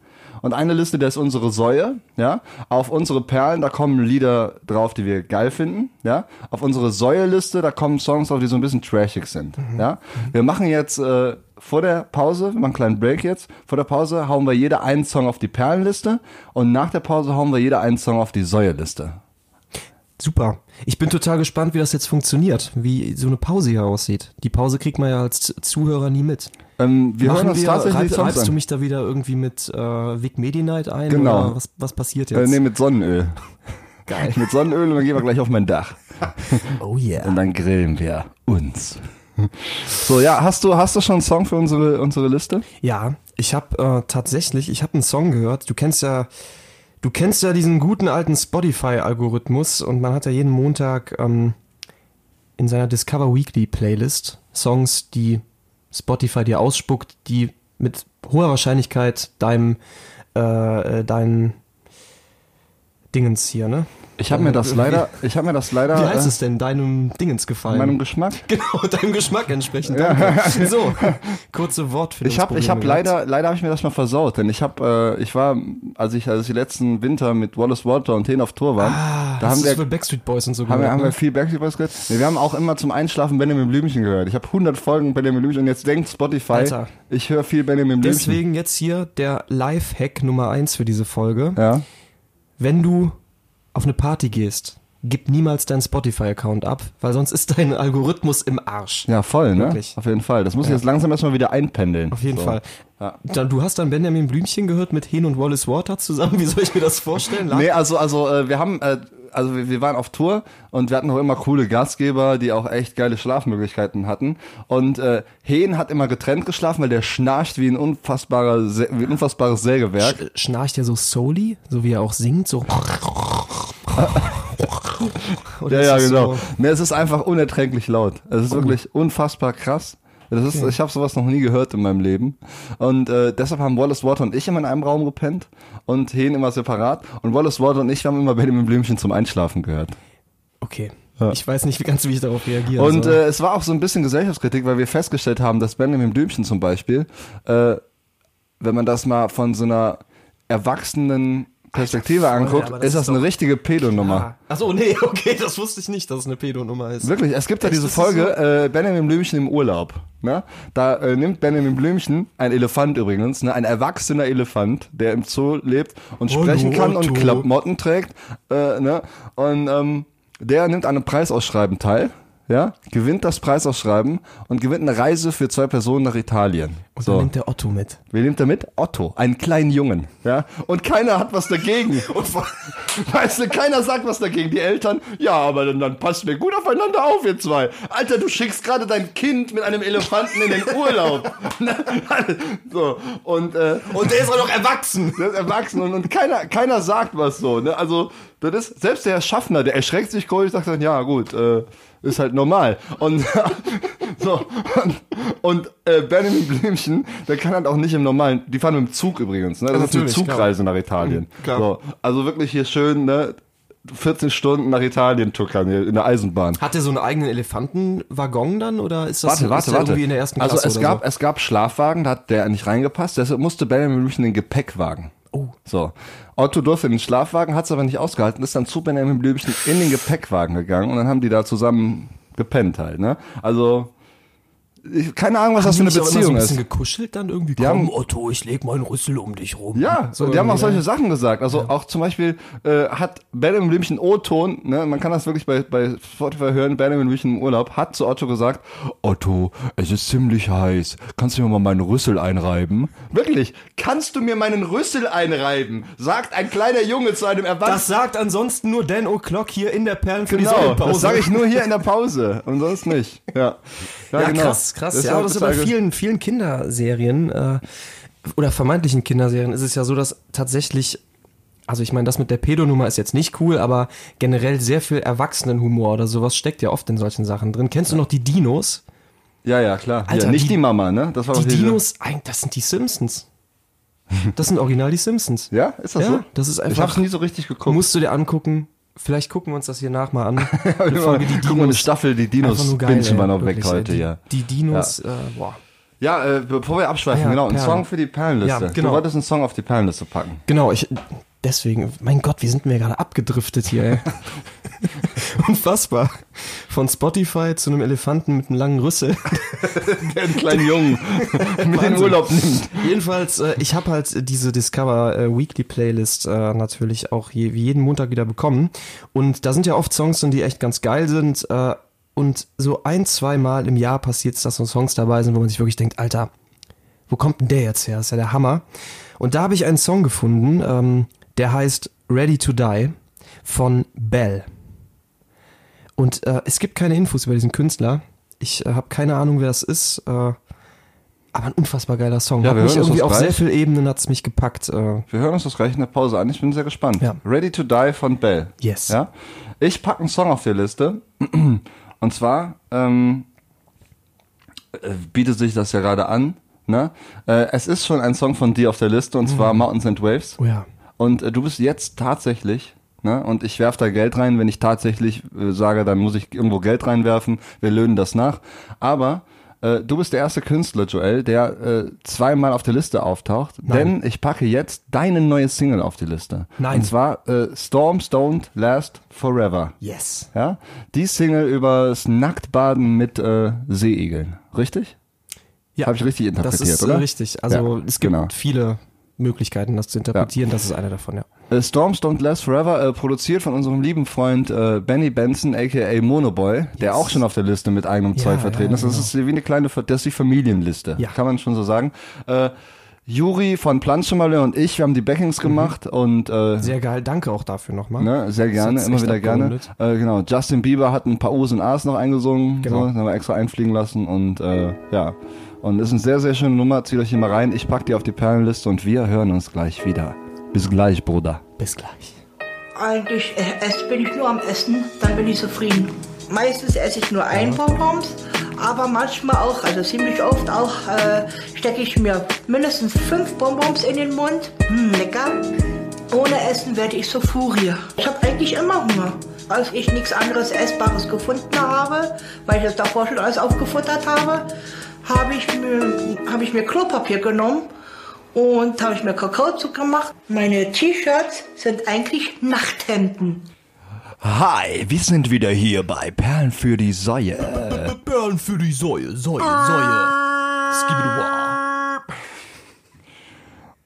Und eine Liste, der ist unsere Säue, ja. Auf unsere Perlen, da kommen Lieder drauf, die wir geil finden, ja. Auf unsere Säue-Liste, da kommen Songs drauf, die so ein bisschen trashig sind, mhm. ja. Wir machen jetzt äh, vor der Pause, wir machen einen kleinen Break jetzt, vor der Pause hauen wir jeder einen Song auf die Perlenliste und nach der Pause hauen wir jeder einen Song auf die Säue-Liste. Super. Ich bin total gespannt, wie das jetzt funktioniert, wie so eine Pause hier aussieht. Die Pause kriegt man ja als Zuhörer nie mit. Ähm, wir Machen hören uns tatsächlich reib, Reibst du mich da wieder irgendwie mit äh, Vic Medi-Night ein? Genau. Oder was, was passiert jetzt? Äh, nee, mit Sonnenöl. Geil. mit Sonnenöl und dann gehen wir gleich auf mein Dach. oh yeah. Und dann grillen wir uns. So, ja, hast du, hast du schon einen Song für unsere, unsere Liste? Ja, ich habe äh, tatsächlich, ich habe einen Song gehört. Du kennst ja Du kennst ja diesen guten alten Spotify-Algorithmus und man hat ja jeden Montag ähm, in seiner Discover Weekly Playlist Songs, die Spotify dir ausspuckt, die mit hoher Wahrscheinlichkeit deinem, äh, äh deinen Dingens hier, ne? Ich habe mir das leider, ich habe mir das leider. Wie heißt es denn? Deinem Dingens gefallen? Meinem Geschmack? Genau, deinem Geschmack entsprechend. Ja. So, kurze Wort Ich habe, ich habe leider, leider habe ich mir das mal versaut, denn ich habe, äh, ich war, als ich, als ich letzten Winter mit Wallace Walter und Ten auf Tour war, ah, da haben wir für Backstreet Boys und so haben, gehört, wir, haben wir ne? viel Backstreet Boys gehört. Nee, wir haben auch immer zum Einschlafen Benjamin Blümchen gehört. Ich habe 100 Folgen Benjamin Blümchen und jetzt denkt Spotify, Alter. ich höre viel Benjamin Blümchen. Deswegen jetzt hier der Live-Hack Nummer eins für diese Folge. Ja. Wenn du auf eine Party gehst, gib niemals deinen Spotify-Account ab, weil sonst ist dein Algorithmus im Arsch. Ja, voll, ne? Wirklich. Auf jeden Fall. Das muss ja. jetzt langsam erstmal wieder einpendeln. Auf jeden so. Fall. Ja. Dann, du hast dann Benjamin Blümchen gehört mit Hen und Wallace Water zusammen. Wie soll ich mir das vorstellen? Nee, also, also äh, wir haben, äh, also wir, wir waren auf Tour und wir hatten auch immer coole Gastgeber, die auch echt geile Schlafmöglichkeiten hatten. Und äh, Hen hat immer getrennt geschlafen, weil der schnarcht wie ein unfassbarer, wie ein unfassbares Sägewerk. Sch schnarcht er so soli, so wie er auch singt, so. ja, ja, genau. So nee, es ist einfach unerträglich laut. Es ist oh. wirklich unfassbar krass. Das ist, okay. Ich habe sowas noch nie gehört in meinem Leben. Und äh, deshalb haben Wallace Water und ich immer in einem Raum gepennt und Hehen immer separat. Und Wallace Water und ich haben immer Benjamin Blümchen zum Einschlafen gehört. Okay. Ja. Ich weiß nicht wie ganz, wie ich darauf reagiere. Und äh, es war auch so ein bisschen Gesellschaftskritik, weil wir festgestellt haben, dass Benjamin Blümchen zum Beispiel, äh, wenn man das mal von so einer erwachsenen Perspektive Alter, voll, anguckt, ist das eine richtige Pedonummer. Ja. Achso, nee, okay, das wusste ich nicht, dass es eine Pedonummer ist. Wirklich, es gibt ja diese Folge, so? äh, Benjamin Blümchen im Urlaub. Ne? Da äh, nimmt Benjamin Blümchen, ein Elefant übrigens, ne? ein erwachsener Elefant, der im Zoo lebt und sprechen kann und Klamotten trägt. Äh, ne? Und ähm, der nimmt an einem Preisausschreiben teil ja, gewinnt das Preisausschreiben und gewinnt eine Reise für zwei Personen nach Italien. Und so. dann nimmt der Otto mit. Wer nimmt er mit? Otto, einen kleinen Jungen, ja. Und keiner hat was dagegen. und, weißt du, keiner sagt was dagegen. Die Eltern, ja, aber dann, dann passt mir gut aufeinander auf, ihr zwei. Alter, du schickst gerade dein Kind mit einem Elefanten in den Urlaub. so, und, äh, und der ist auch noch erwachsen. Der ist erwachsen und, und keiner, keiner sagt was so, ne. Also, das ist, selbst der Schaffner, der erschreckt sich kurz, sagt dann, ja, gut, äh, ist halt normal. Und, so, und, und äh, Benjamin Blümchen, der kann halt auch nicht im normalen, die fahren mit dem Zug übrigens, ne? Das ist eine Zugreise klar. nach Italien. Mhm, klar. So, also wirklich hier schön, ne? 14 Stunden nach Italien tuckern in der Eisenbahn. Hat er so einen eigenen Elefantenwaggon dann oder ist das warte, warte, warte. irgendwie in der ersten Klasse? Also es gab, so? es gab Schlafwagen, da hat der nicht reingepasst, deshalb musste Benjamin Blümchen den Gepäckwagen. Oh. So. Otto durfte in den Schlafwagen, hat es aber nicht ausgehalten, ist dann zu Benjamin Blümchen in den Gepäckwagen gegangen und dann haben die da zusammen gepennt halt, ne? Also, keine Ahnung, was haben das für eine Beziehung ist. Die haben so ein bisschen gekuschelt dann irgendwie. Die Komm, haben, Otto, ich leg meinen Rüssel um dich rum. Ja, so die haben auch solche Sachen gesagt. Also ja. auch zum Beispiel äh, hat Benjamin Blümchen O-Ton, ne, man kann das wirklich bei, bei Spotify hören, Benjamin Blümchen im Urlaub, hat zu Otto gesagt, Otto, es ist ziemlich heiß, kannst du mir mal meinen Rüssel einreiben? Wirklich, kannst du mir meinen Rüssel einreiben? Sagt ein kleiner Junge zu einem Erwachsenen. Das sagt ansonsten nur Dan O'Clock hier in der Perlen für genau, die das sage ich nur hier in der Pause und sonst nicht. Ja, ja, ja genau. krass krass, krass. ja, aber das ist bei vielen, vielen Kinderserien äh, oder vermeintlichen Kinderserien ist es ja so, dass tatsächlich also ich meine, das mit der Pedonummer ist jetzt nicht cool, aber generell sehr viel Erwachsenenhumor oder sowas steckt ja oft in solchen Sachen drin. Kennst du noch die Dinos? Ja, ja, klar. Alter, ja, nicht die, die, Mama, ne? Das war die Dinos, das sind die Simpsons. Das sind original die Simpsons. Ja, ist das ja, so? Das ist einfach. Ich hab's nie so richtig geguckt. Musst du dir angucken. Vielleicht gucken wir uns das hier nach mal an. Eine Folge, die Dinos. Guck mal, eine Staffel, die Dinos bingen wir noch weg heute, ja. Die Dinos, ja. Äh, boah. Ja, äh, bevor wir abschweifen, ah, ja, genau, ein Song für die Perlenliste. Ja, genau. Du wolltest einen Song auf die Perlenliste packen. Genau, ich, deswegen, mein Gott, wie sind wir gerade abgedriftet hier, ey. Unfassbar. Von Spotify zu einem Elefanten mit einem langen Rüssel. Der einen kleinen Jungen mit in Urlaub nimmt. Jedenfalls, äh, ich habe halt diese Discover äh, Weekly Playlist äh, natürlich auch je, wie jeden Montag wieder bekommen. Und da sind ja oft Songs drin, die echt ganz geil sind. Äh, und so ein, zwei Mal im Jahr passiert es, dass so Songs dabei sind, wo man sich wirklich denkt, Alter, wo kommt denn der jetzt her? Das ist ja der Hammer. Und da habe ich einen Song gefunden, ähm, der heißt Ready to Die von Bell. Und äh, es gibt keine Infos über diesen Künstler. Ich äh, habe keine Ahnung, wer das ist. Äh, Aber ein unfassbar geiler Song. Ja, hat wir mich irgendwie auf gleich. sehr vielen Ebenen hat's mich gepackt. Äh, Wir hören uns das gleich in der Pause an. Ich bin sehr gespannt. Ja. Ready to Die von Bell. Yes. Ja? Ich packe einen Song auf die Liste. Und zwar ähm, äh, bietet sich das ja gerade an. Ne? Äh, es ist schon ein Song von dir auf der Liste und zwar Mountains and Waves. oh ja. Und du bist jetzt tatsächlich, ne, und ich werf da Geld rein, wenn ich tatsächlich äh, sage, dann muss ich irgendwo Geld reinwerfen, wir löhnen das nach. Aber äh, du bist der erste Künstler, Joel, der äh, zweimal auf der Liste auftaucht, denn ich packe jetzt deine neue Single auf die Liste. Nein. Und zwar äh, Storms Don't Last Forever. Yes. Ja, die Single über das Nacktbaden mit äh, Seeigeln, richtig? Ja, Hab ich richtig interpretiert, das ist, oder? Äh, richtig. Also Ja, es gibt genau. viele Möglichkeiten, das zu interpretieren. Das ist eine davon, ja. Äh, Storms Don't Last Forever, äh, produziert von unserem lieben Freund äh, Benny Benson, aka Monoboy, der auch schon auf der Liste mit eigenem Ja, Zeug vertreten ja, ist. Das genau. ist wie eine kleine, das ist die Familienliste, Ja. kann man schon so sagen. Äh, Juri von Planschemaler und ich, wir haben die Backings gemacht und äh, Mhm. Sehr geil. Danke auch dafür nochmal. Ne, sehr gerne, immer wieder gerne. Äh, genau, Justin Bieber hat ein paar O's und A's noch eingesungen, Genau. so, haben wir extra einfliegen lassen und äh, ja. Und ist eine sehr, sehr schöne Nummer, zieht euch hier mal rein. Ich pack die auf die Perlenliste und wir hören uns gleich wieder. Bis gleich, Bruder. Bis gleich. Eigentlich äh, ess, bin ich nur am Essen, dann bin ich zufrieden. Meistens esse ich nur ein Bonbons, aber manchmal auch, also ziemlich oft auch, äh, stecke ich mir mindestens fünf Bonbons in den Mund. Hm, lecker. Ohne Essen werde ich zur Furie. Ich habe eigentlich immer Hunger. Als ich nichts anderes Essbares gefunden habe, weil ich das davor schon alles aufgefuttert habe, habe ich mir, habe ich mir Klopapier genommen und habe ich mir Kakaozucker gemacht. Meine T-Shirts sind eigentlich Nachthemden. Hi, wir sind wieder hier bei Perlen für die Säue. Perlen für die Säue, Säue, Säue.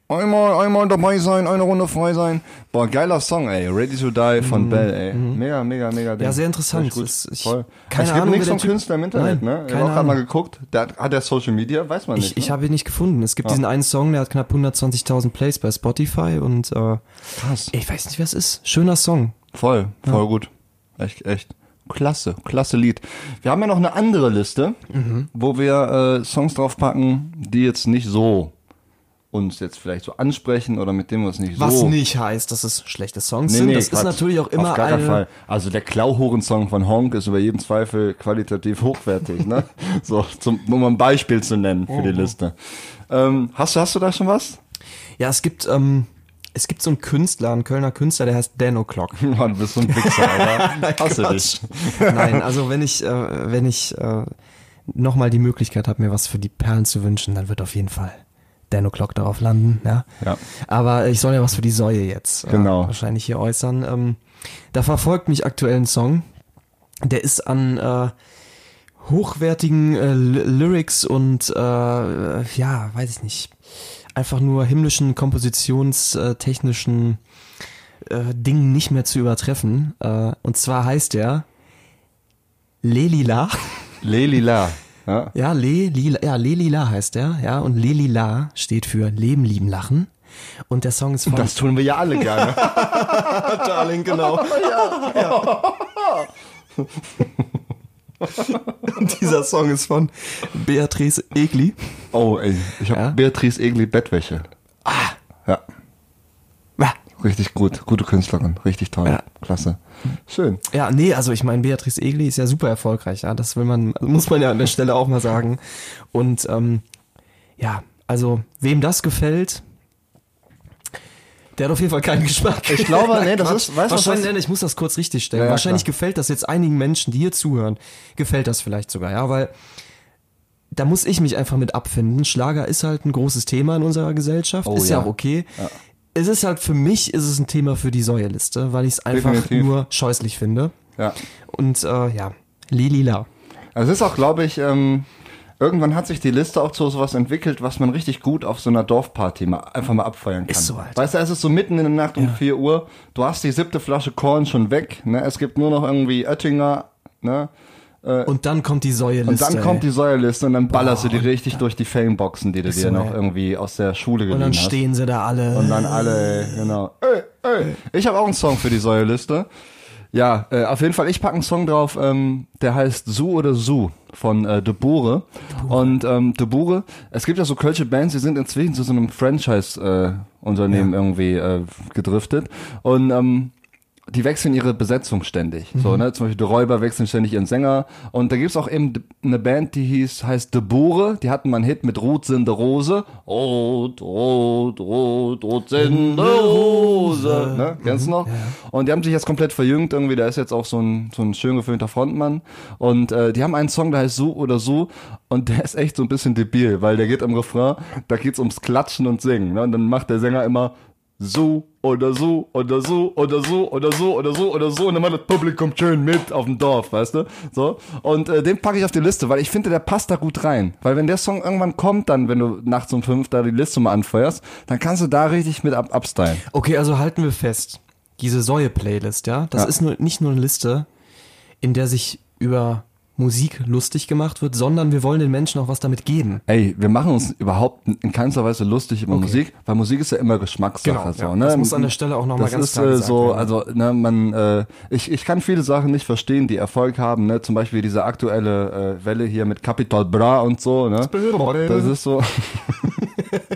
Einmal, einmal dabei sein, eine Runde frei sein. Boah, geiler Song, ey. Ready to Die von Bell, ey. Mega, mega, mega. Ding. Mhm, Ja, sehr interessant. Gut. Es- ich- Voll. keine es gibt Ahnung, nichts vom Künstler im Internet, Nein, ne? Ich habe gerade mal geguckt. Der, hat der Social Media? Weiß man nicht. Ich, ich ne? habe ihn nicht gefunden. Es gibt diesen einen Song, der hat knapp 120.000 Plays bei Spotify und äh, Krass. ich weiß nicht, wer es ist. Schöner Song. Voll, voll gut. Echt, echt. Klasse, klasse Lied. Wir haben ja noch eine andere Liste, Mhm. wo wir äh, Songs draufpacken, die jetzt nicht so uns jetzt vielleicht so ansprechen oder mit denen wir uns nicht Was so... nicht heißt, dass es schlechte Songs Nee, sind. nee, das ist Quatsch. natürlich auch immer Auf gar keinen eine. Fall. Also der Klauhuren-Song von Honk ist über jeden Zweifel qualitativ hochwertig, ne? so, zum, um mal ein Beispiel zu nennen für die Mhm. Liste. Ähm, hast, du, hast du da schon was? Ja, es gibt, ähm, es gibt so einen Künstler, einen Kölner Künstler, der heißt Dan O'Clock. Oh, du bist so ein Wichser, Alter. Hasse dich. Nein, also wenn ich, äh, wenn ich äh, nochmal die Möglichkeit habe, mir was für die Perlen zu wünschen, dann wird auf jeden Fall Dan O'Clock darauf landen, ja. Ja. Aber ich soll ja was für die Säue jetzt äh, Genau. wahrscheinlich hier äußern. Ähm, da verfolgt mich aktuell ein Song, der ist an äh, hochwertigen äh, Ly- Lyrics und äh, ja, weiß ich nicht, einfach nur himmlischen kompositionstechnischen äh, Dingen nicht mehr zu übertreffen. Äh, und zwar heißt der Lelila. Lelila. Ja. Ja, Le, Lila, ja, Lelila heißt der, ja, und Lelila steht für Leben, Lieben, Lachen. Und der Song ist von Das tun wir ja alle gerne. Darling, genau. Und dieser Song ist von Beatrice Egli. Oh, ey, ich habe Ja? Beatrice Egli Bettwäsche. Ah. Ja, richtig gut. Gute Künstlerin, richtig toll. Ja. Klasse. Schön. Ja, nee, also ich meine, Beatrice Egli ist ja super erfolgreich, ja. Das will man, muss man ja an der Stelle auch mal sagen. Und ähm, ja, also wem das gefällt, der hat auf jeden Fall keinen Geschmack. Ich glaube, nee, das ist- weißt was Wahrscheinlich, das- nein, ich muss das kurz richtig stellen. Ja, ja, Wahrscheinlich klar. gefällt das jetzt einigen Menschen, die hier zuhören, gefällt das vielleicht sogar, ja, weil da muss ich mich einfach mit abfinden. Schlager ist halt ein großes Thema in unserer Gesellschaft, Oh, ist ja, ja. auch okay. Es ist halt für mich ist es ein Thema für die Säuerliste, weil ich es einfach Definitiv. nur scheußlich finde. Ja. Und äh, ja, Lilila. Also es ist auch, glaube ich, ähm, irgendwann hat sich die Liste auch zu sowas entwickelt, was man richtig gut auf so einer Dorfparty mal einfach mal abfeuern kann. Ist so, Alter. Weißt du, es ist so mitten in der Nacht um Ja. 4 Uhr, du hast die siebte Flasche Korn schon weg, ne? Es gibt nur noch irgendwie Oettinger, ne? Und dann kommt die Säuerliste. Und dann kommt die ey. Säuerliste und dann ballerst du die richtig durch die Fameboxen, die du dir so, noch ey. irgendwie aus der Schule Und geliehen dann hast. stehen sie da alle. Und dann alle, ey, genau. Ey, ey. Ich habe auch einen Song für die Säuerliste. Ja, äh, auf jeden Fall, ich packe einen Song drauf, ähm, der heißt Su oder Su von äh, De Boere. Und ähm, De Boere, es gibt ja so kölsche Bands, die sind inzwischen zu so einem Franchise-Unternehmen äh, irgendwie äh, gedriftet. Und ähm, die wechseln ihre Besetzung ständig. Mhm. So, ne? Zum Beispiel die Räuber wechseln ständig ihren Sänger. Und da gibt's auch eben eine Band, die hieß, heißt De Boere. Die hatten mal einen Hit mit Rot sind Rose. Rot, rot, rot, rot sind Rose. Ne? Kennst du noch? Ja. Und die haben sich jetzt komplett verjüngt irgendwie. Da ist jetzt auch so ein, so ein schön gefilmter Frontmann. Und äh, die haben einen Song, der heißt So oder So. Und der ist echt so ein bisschen debil, weil der geht am Refrain, da geht's ums Klatschen und Singen. Ne? Und dann macht der Sänger immer so oder so oder so oder so oder so oder so oder so und dann macht das Publikum schön mit auf dem Dorf, weißt du? So und äh, den packe ich auf die Liste, weil ich finde, der passt da gut rein, weil wenn der Song irgendwann kommt, dann wenn du nachts um fünf da die Liste mal anfeuerst, dann kannst du da richtig mit ab abstylen. Okay, also halten wir fest, diese Säue Playlist, ja, das ja. ist nur nicht nur eine Liste, in der sich über Musik lustig gemacht wird, sondern wir wollen den Menschen auch was damit geben. Ey, wir machen uns überhaupt in keinster Weise lustig über okay. Musik, weil Musik ist ja immer Geschmackssache. Genau, so, ja. ne? Das muss an der Stelle auch nochmal ganz ist, klar äh, so, werden. also ne, man, äh, ich, ich kann viele Sachen nicht verstehen, die Erfolg haben, ne? Zum Beispiel diese aktuelle äh, Welle hier mit Capital Bra und so, ne? Das ist so.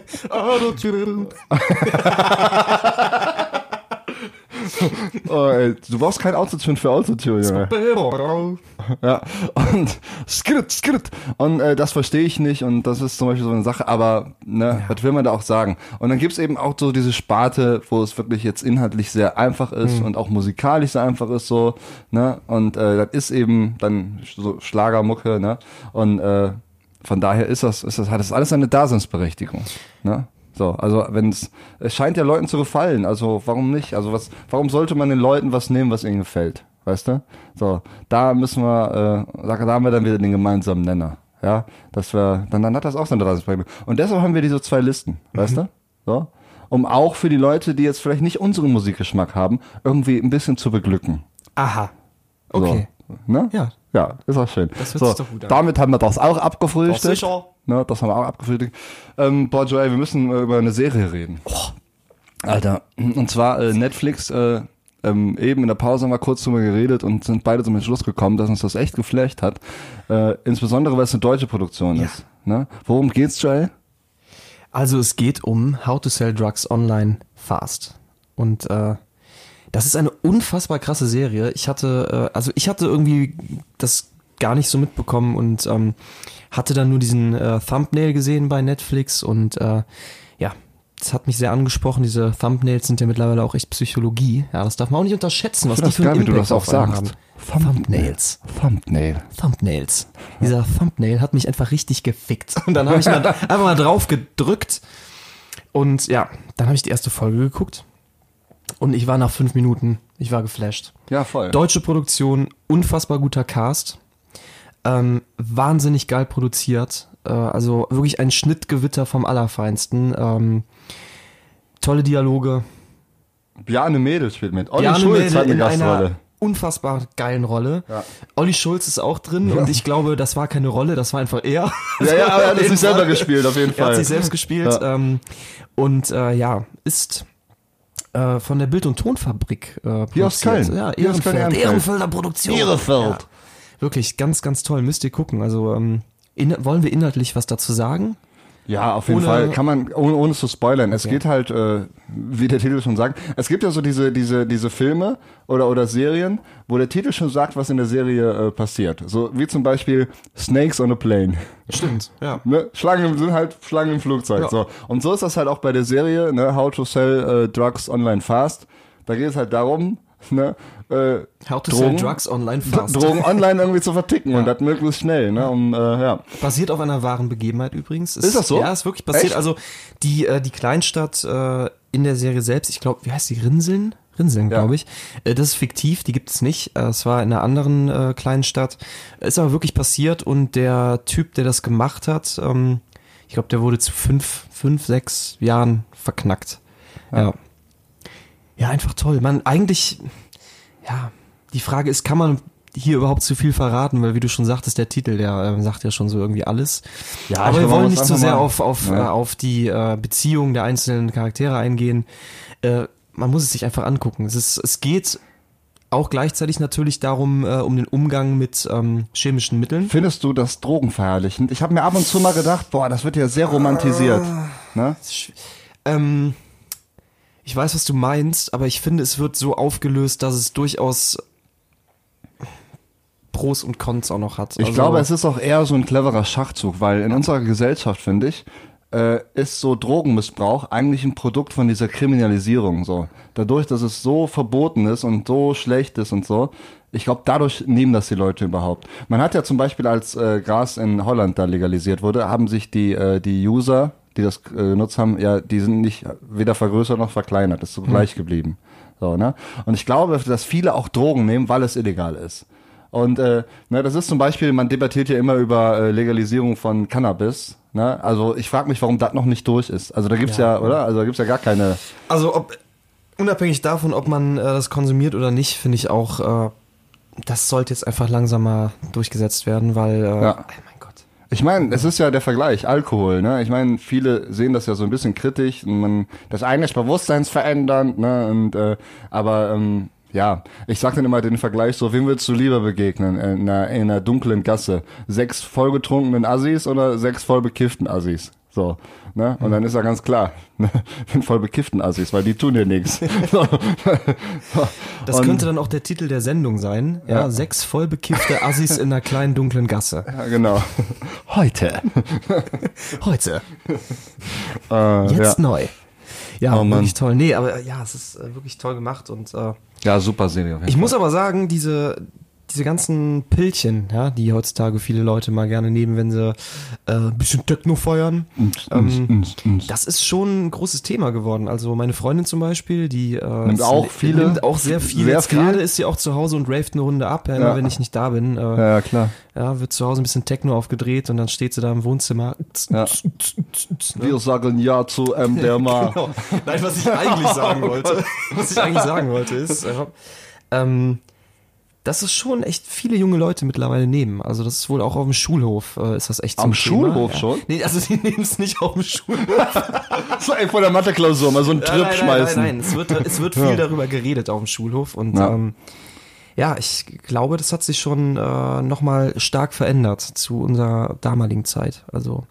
oh, ey, du brauchst kein Autotune für Autotune, Junge. ja, und skrit, skrit. Und äh, das verstehe ich nicht und das ist zum Beispiel so eine Sache, aber ne, ja. was will man da auch sagen? Und dann gibt's eben auch so diese Sparte, wo es wirklich jetzt inhaltlich sehr einfach ist mhm. und auch musikalisch sehr einfach ist, so, ne? Und äh, das ist eben dann so Schlagermucke, ne? Und äh, von daher ist das, ist das, hat das alles eine Daseinsberechtigung. Ne? So, also wenn es, scheint ja Leuten zu gefallen, also warum nicht? Also was, warum sollte man den Leuten was nehmen, was ihnen gefällt? Weißt du? So, da müssen wir, äh, da haben wir dann wieder den gemeinsamen Nenner. Ja, dass wir, dann, dann hat das auch seine Daseinsberechtigung. Und deshalb haben wir diese zwei Listen, mhm. weißt du? So, um auch für die Leute, die jetzt vielleicht nicht unseren Musikgeschmack haben, irgendwie ein bisschen zu beglücken. Aha. Okay. So, ne? Ja. Ja, ist auch schön. Das hört so, sich doch gut an. Damit haben wir das auch abgefrühstückt. Doch sicher. Ne, das haben wir auch abgefrühstückt. Ähm, boah, Joey, wir müssen äh, über eine Serie reden. Oh. Alter, und zwar äh, Netflix, äh, ähm, eben in der Pause haben wir kurz drüber geredet und sind beide zum Entschluss gekommen, dass uns das echt geflecht hat. Äh, insbesondere, weil es eine deutsche Produktion ja. ist. Ne? Worum geht's, Joey? Also es geht um How to Sell Drugs Online Fast. Und äh, das ist eine unfassbar krasse Serie. Ich hatte, äh, also ich hatte irgendwie das gar nicht so mitbekommen und ähm, hatte dann nur diesen äh, Thumbnail gesehen bei Netflix und äh, ja, das hat mich sehr angesprochen. Diese Thumbnails sind ja mittlerweile auch echt Psychologie. Ja, das darf man auch nicht unterschätzen, was die für einen Impact auf einen haben. Thumbnails. Thumbnail. Thumbnails. Dieser Thumbnail hat mich einfach richtig gefickt. Und dann habe ich mal einfach mal drauf gedrückt und ja, dann habe ich die erste Folge geguckt und ich war nach fünf Minuten, ich war geflasht. Ja, voll. Deutsche Produktion, unfassbar guter Cast, ähm, wahnsinnig geil produziert, äh, also wirklich ein Schnittgewitter vom Allerfeinsten. Ähm, tolle Dialoge. Bjarne Mädel spielt mit. Olli Bjarne Schulz Mädel hat eine Gastrolle. Unfassbar geilen Rolle. Ja. Olli Schulz ist auch drin ja. und ich glaube, das war keine Rolle, das war einfach er. Ja, ja, aber er hat sich selber gespielt, auf jeden Fall. Er hat sich selbst gespielt. Ja. Ähm, und äh, ja, ist äh, von der Bild- und Tonfabrik äh, Hier aus Köln. Ja. Ehrenfeld. Ehrenfelder Produktion. Ehrenfeld. Wirklich ganz, ganz toll. Müsst ihr gucken. Also ähm, in, wollen wir inhaltlich was dazu sagen? Ja, auf jeden ohne, Fall. Kann man, ohne, ohne zu spoilern. Okay. Es geht halt, äh, wie der Titel schon sagt, es gibt ja so diese, diese, diese Filme oder, oder Serien, wo der Titel schon sagt, was in der Serie äh, passiert. So wie zum Beispiel Snakes on a Plane. Stimmt, ja. Ne? Schlangen sind halt Schlangen im Flugzeug. Ja. So. Und so ist das halt auch bei der Serie, ne? How to Sell uh, Drugs Online Fast. Da geht es halt darum, ne? Äh, How to Drogen, sell drugs online fast. Drogen online irgendwie zu verticken ja. und das möglichst schnell. Ne? Um, äh, ja. Basiert auf einer wahren Begebenheit übrigens. Ist, ist das so? Ja, ist wirklich passiert. Echt? Also die, äh, die Kleinstadt äh, in der Serie selbst, ich glaube, wie heißt die? Rinseln? Rinseln, glaube ich. Äh, das ist fiktiv, die gibt es nicht. Äh, es war in einer anderen äh, kleinen Stadt. Ist aber wirklich passiert und der Typ, der das gemacht hat, ähm, ich glaube, der wurde zu fünf, fünf, sechs Jahren verknackt. Ja. ja. Ja, einfach toll. Man, eigentlich, ja, die Frage ist, kann man hier überhaupt zu viel verraten, weil wie du schon sagtest, der Titel, der äh, sagt ja schon so irgendwie alles. Ja, aber wir wollen nicht zu so sehr auf, auf, ja. äh, auf die äh, Beziehung der einzelnen Charaktere eingehen. Äh, man muss es sich einfach angucken. Es, ist, es geht auch gleichzeitig natürlich darum, äh, um den Umgang mit ähm, chemischen Mitteln. Findest du das drogenverherrlichend? Ich habe mir ab und zu mal gedacht, boah, das wird ja sehr romantisiert. Ne? Ähm, ich weiß, was du meinst, aber ich finde, es wird so aufgelöst, dass es durchaus Pros und Cons auch noch hat. Ich Also- glaube, es ist auch eher so ein cleverer Schachzug, weil in unserer Gesellschaft, finde ich, äh, ist so Drogenmissbrauch eigentlich ein Produkt von dieser Kriminalisierung. So. Dadurch, dass es so verboten ist und so schlecht ist und so, ich glaube, dadurch nehmen das die Leute überhaupt. Man hat ja zum Beispiel, als äh, Gras in Holland da legalisiert wurde, haben sich die, äh, die User, die das äh, genutzt haben, ja, die sind nicht weder vergrößert noch verkleinert, ist so gleich geblieben. So, ne? Und ich glaube, dass viele auch Drogen nehmen, weil es illegal ist. Und äh, ne, das ist zum Beispiel, man debattiert ja immer über äh, Legalisierung von Cannabis. Ne? Also ich frage mich, warum das noch nicht durch ist. Also da gibt's ja, oder? Also da gibt's ja gar keine. Also ob unabhängig davon, ob man äh, das konsumiert oder nicht, finde ich auch, äh, das sollte jetzt einfach langsam mal durchgesetzt werden, weil äh, Ja. Ich meine, es ist ja der Vergleich, Alkohol, ne? Ich meine, viele sehen das ja so ein bisschen kritisch und man das eine ist bewusstseinsverändernd, ne? Und äh, aber ähm, ja, ich sag dann immer den Vergleich so, wem willst du lieber begegnen in einer, in einer dunklen Gasse? Sechs vollgetrunkenen Assis oder sechs voll bekifften Assis? So, ne? Und dann ist ja ganz klar, ne? sind voll bekifften Assis, weil die tun dir nichts. Das könnte dann auch der Titel der Sendung sein. Ja, Ja. sechs vollbekiffte Assis in einer kleinen dunklen Gasse. Ja, genau. Heute. Heute. Äh, Jetzt ja. neu. Ja, Oh wirklich toll. Nee, aber ja, es ist äh, wirklich toll gemacht und äh, ja, super Serie. Ich Fall. muss aber sagen, diese, diese ganzen Pillchen, ja, die heutzutage viele Leute mal gerne nehmen, wenn sie äh, ein bisschen Techno feuern, ähm, das ist schon ein großes Thema geworden. Also meine Freundin zum Beispiel, die äh, Nimmt auch viele- nimmt auch sehr viel. sehr Jetzt viel? gerade ist sie auch zu Hause und raved eine Runde ab, ja, immer Ja. wenn ich nicht da bin. Äh, Ja, ja, klar. ja, wird zu Hause ein bisschen Techno aufgedreht und dann steht sie da im Wohnzimmer. Ja. Wir sagen Ja zu MDMA. Genau. Nein, was ich eigentlich sagen wollte, was ich eigentlich sagen wollte, ist, äh, ähm, dass es schon echt viele junge Leute mittlerweile nehmen. Also das ist wohl auch auf dem Schulhof, äh, ist das echt so Am Thema. Schulhof ja. schon? Nee, also sie nehmen es nicht auf dem Schulhof. So, ey, vor der Mathe-Klausur mal so einen Trip nein, nein, schmeißen. Nein, nein, es wird, es wird viel darüber geredet auf dem Schulhof und Ja. ja, ähm, ja ich glaube, das hat sich schon äh, nochmal stark verändert zu unserer damaligen Zeit. Also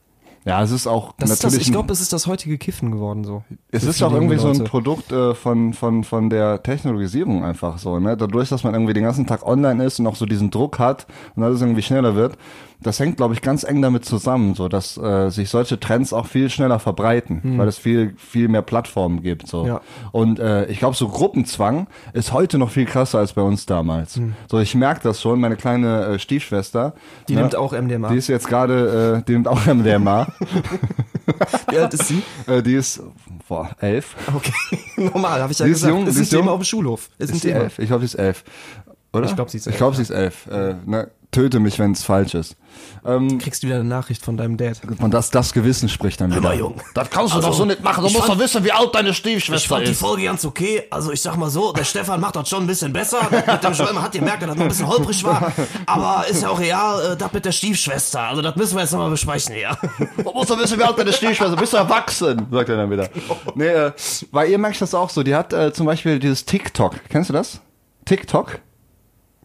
Ja, es ist auch das ist das, natürlich. ich glaube, es ist das heutige Kiffen geworden so. es ist auch irgendwie junge so ein Leute. Produkt äh, von, von, von der Technologisierung einfach so, ne? Dadurch, dass man irgendwie den ganzen Tag online ist und auch so diesen Druck hat und alles irgendwie schneller wird, das hängt, glaube ich, ganz eng damit zusammen, so dass äh, sich solche Trends auch viel schneller verbreiten, weil es viel, viel mehr Plattformen gibt. So. Ja. Und äh, ich glaube, so Gruppenzwang ist heute noch viel krasser als bei uns damals. Hm. So, ich merke das schon, meine kleine äh, Stiefschwester. Die ne? nimmt auch MDMA. Die ist jetzt gerade, äh, die nimmt auch MDMA. Wie alt ist sie? äh, die ist, boah, elf. Okay, normal, habe ich ja ist gesagt. jung, ist ein ist jung. Thema auf dem Schulhof. Ist ein Ist sie Thema. elf? Ich glaube, sie ist elf. Oder? Ich glaub, sie ist Ich elf, glaube, sie ist elf. Äh, ne? Töte mich, wenn es falsch ist. Ähm, Kriegst du wieder eine Nachricht von deinem Dad. und das, das Gewissen spricht dann wieder. Jung. Das kannst du Also, doch so nicht machen. Du ich musst fand- doch wissen, wie alt deine Ich Stiefschwester fand die ist. Folge ganz okay. Also ich sag mal so, der Stefan macht das schon ein bisschen besser. Mit dem man hat gemerkt, dass das noch ein bisschen holprig war. Aber ist ja auch real, äh, das mit der Stiefschwester. Also das müssen wir jetzt nochmal besprechen hier. Du musst doch wissen, wie alt deine Stiefschwester ist. Bist du erwachsen? Sagt er dann wieder. Nee, äh, weil ihr merkt das auch so. Die hat äh, zum Beispiel dieses TikTok. Kennst du das? TikTok?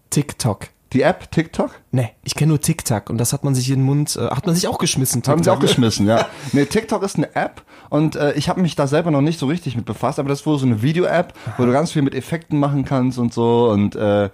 TikTok. Die App TikTok? Nee, ich kenne nur TikTok und das hat man sich in den Mund, äh, hat man sich auch geschmissen. Haben sie auch TikTok. geschmissen, ja. Nee, TikTok ist eine App und äh, ich habe mich da selber noch nicht so richtig mit befasst, aber das ist wohl so eine Video-App, wo du ganz viel mit Effekten machen kannst und so und äh,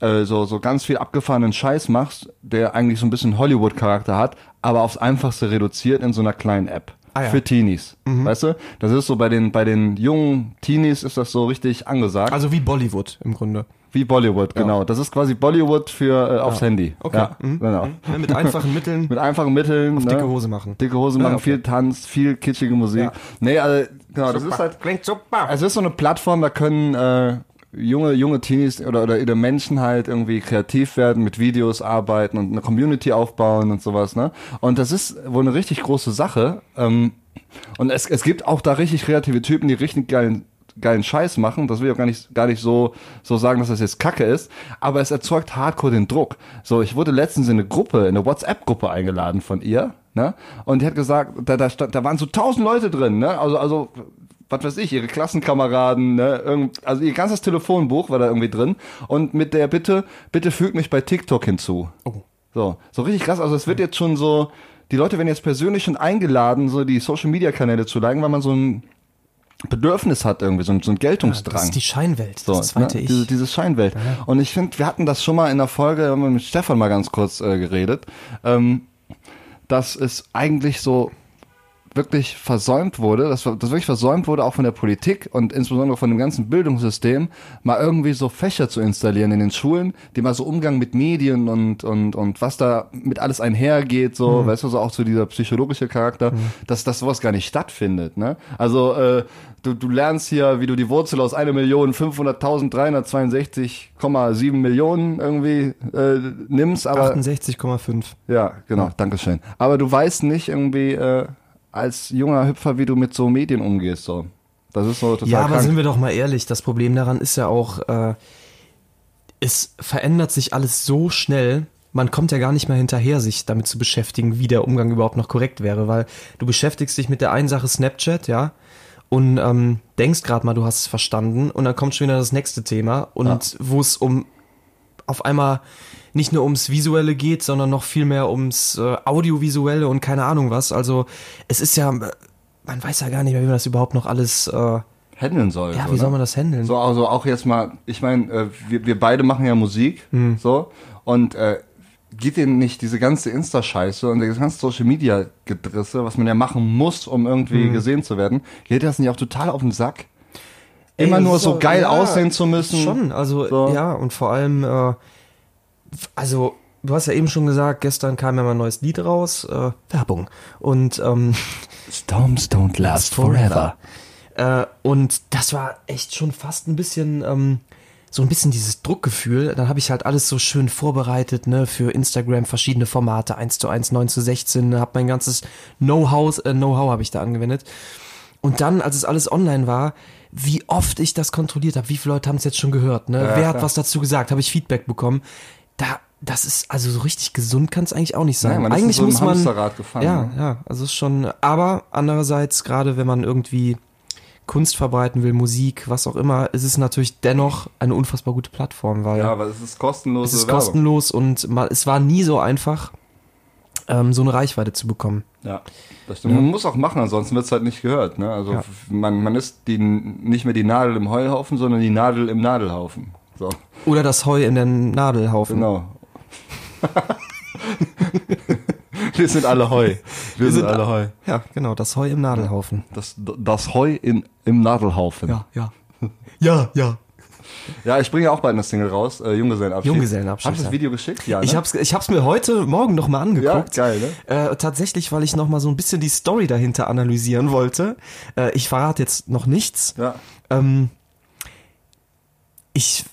äh, so, so ganz viel abgefahrenen Scheiß machst, der eigentlich so ein bisschen Hollywood-Charakter hat, aber aufs Einfachste reduziert in so einer kleinen App. Ah, ja. Für Teenies. Weißt du? Das ist so bei den, bei den jungen Teenies ist das so richtig angesagt. Also wie Bollywood im Grunde. Wie Bollywood, genau. Das ist quasi Bollywood für äh, aufs Handy. Okay. Ja, Mhm. genau. Ne, mit einfachen Mitteln. Mit einfachen Mitteln. Auf ne? dicke Hose machen. Dicke Hose Ja, machen, okay. viel Tanz, viel kitschige Musik. Ja. Nee, also, genau, das ist halt. Klingt super. Es ist so eine Plattform, da können äh, junge, junge Teenies oder, oder, oder Menschen halt irgendwie kreativ werden, mit Videos arbeiten und eine Community aufbauen und sowas, ne? Und das ist wohl eine richtig große Sache. Ähm, und es, es gibt auch da richtig kreative Typen, die richtig geilen geilen Scheiß machen, das will ich auch gar nicht, gar nicht so, so sagen, dass das jetzt Kacke ist, aber es erzeugt hardcore den Druck. So, ich wurde letztens in eine Gruppe, in eine WhatsApp-Gruppe eingeladen von ihr, ne, und die hat gesagt, da, da, stand, da waren so tausend Leute drin, ne, also, also, was weiß ich, ihre Klassenkameraden, ne, irgend, also ihr ganzes Telefonbuch war da irgendwie drin. Und mit der Bitte, bitte fügt mich bei TikTok hinzu. Oh. So, so richtig krass, also es wird jetzt schon so, die Leute werden jetzt persönlich schon eingeladen, so die Social Media Kanäle zu liken, weil man so ein Bedürfnis hat irgendwie, so ein, so ein Geltungsdrang. Ja, das ist die Scheinwelt, so, das zweite ne? Ich. Diese, diese Scheinwelt. Ja. Und ich finde, wir hatten das schon mal in der Folge, haben wir mit Stefan mal ganz kurz äh, geredet, ähm, dass es eigentlich so wirklich versäumt wurde, dass, dass wirklich versäumt wurde, auch von der Politik und insbesondere von dem ganzen Bildungssystem, mal irgendwie so Fächer zu installieren in den Schulen, die mal so Umgang mit Medien und, und, und was da mit alles einhergeht, so, mhm. weißt du, so auch so dieser psychologische Charakter, mhm. dass, dass sowas gar nicht stattfindet, ne? Also, äh, du, du lernst hier, wie du die Wurzel aus 1.500.362,7 Millionen irgendwie äh, nimmst, aber 68,5. Ja, genau. Dankeschön. Aber du weißt nicht irgendwie, äh, als junger Hüpfer, wie du mit so Medien umgehst. So. Das ist so total Ja, aber krank. sind wir doch mal ehrlich, das Problem daran ist ja auch, äh, es verändert sich alles so schnell, man kommt ja gar nicht mehr hinterher, sich damit zu beschäftigen, wie der Umgang überhaupt noch korrekt wäre, weil du beschäftigst dich mit der einen Sache Snapchat, ja, und ähm, denkst gerade mal, du hast es verstanden, und dann kommt schon wieder das nächste Thema, und ja. wo es um auf einmal nicht nur ums Visuelle geht, sondern noch viel mehr ums äh, Audiovisuelle und keine Ahnung was. Also es ist ja, man weiß ja gar nicht mehr, wie man das überhaupt noch alles äh, handeln soll. Ja, wie oder? soll man das handeln? So, also auch jetzt mal, ich meine, äh, wir, wir beide machen ja Musik, mhm. so, und äh, geht dir nicht diese ganze Insta-Scheiße und das ganze Social-Media-Gedrisse, was man ja machen muss, um irgendwie mhm. gesehen zu werden, geht das nicht auch total auf den Sack? Immer Ey, nur so, so geil ja, aussehen zu müssen. Schon, also so. ja, und vor allem, äh, also du hast ja eben schon gesagt, gestern kam ja mal ein neues Lied raus, äh, Werbung. Und ähm, Storms don't last forever. Äh, und das war echt schon fast ein bisschen ähm, so ein bisschen dieses Druckgefühl. Dann habe ich halt alles so schön vorbereitet, ne, für Instagram verschiedene Formate, 1 zu 1, 9 zu 16, habe mein ganzes Know-how, äh, Know-how habe ich da angewendet. Und dann, als es alles online war, wie oft ich das kontrolliert habe, wie viele Leute haben es jetzt schon gehört, ne? Ja, Wer hat was dazu gesagt? Habe ich Feedback bekommen? Da, das ist, also so richtig gesund kann es eigentlich auch nicht sein. Nein, man eigentlich so muss man. Gefangen, ja, ne? ja, also ist schon, aber andererseits, gerade wenn man irgendwie Kunst verbreiten will, Musik, was auch immer, ist es natürlich dennoch eine unfassbar gute Plattform, weil. Ja, aber es ist kostenlos. Es ist Werbung. kostenlos und mal, es war nie so einfach, ähm, so eine Reichweite zu bekommen. Ja, das stimmt. Ja. Man muss auch machen, ansonsten wird es halt nicht gehört. Ne? Also ja. man, man ist die, nicht mehr die Nadel im Heuhaufen, sondern die Nadel im Nadelhaufen. So. Oder das Heu in den Nadelhaufen. Genau. Wir sind alle Heu. Wir, Wir sind, sind, alle Heu. Ja, genau, das Heu im Nadelhaufen. Das, das Heu in, im Nadelhaufen. Ja, ja. Ja, ja. Ja, ich bringe ja auch bald eine Single raus, äh, Junggesellenabschied. Junggesellenabschied. Hast du das Video geschickt? Ja, ne? Ich hab's, ich hab's mir heute Morgen nochmal angeguckt. Ja, geil, ne? Äh, tatsächlich, weil ich nochmal so ein bisschen die Story dahinter analysieren wollte. Äh, ich verrate jetzt noch nichts. Ja. Ähm, ich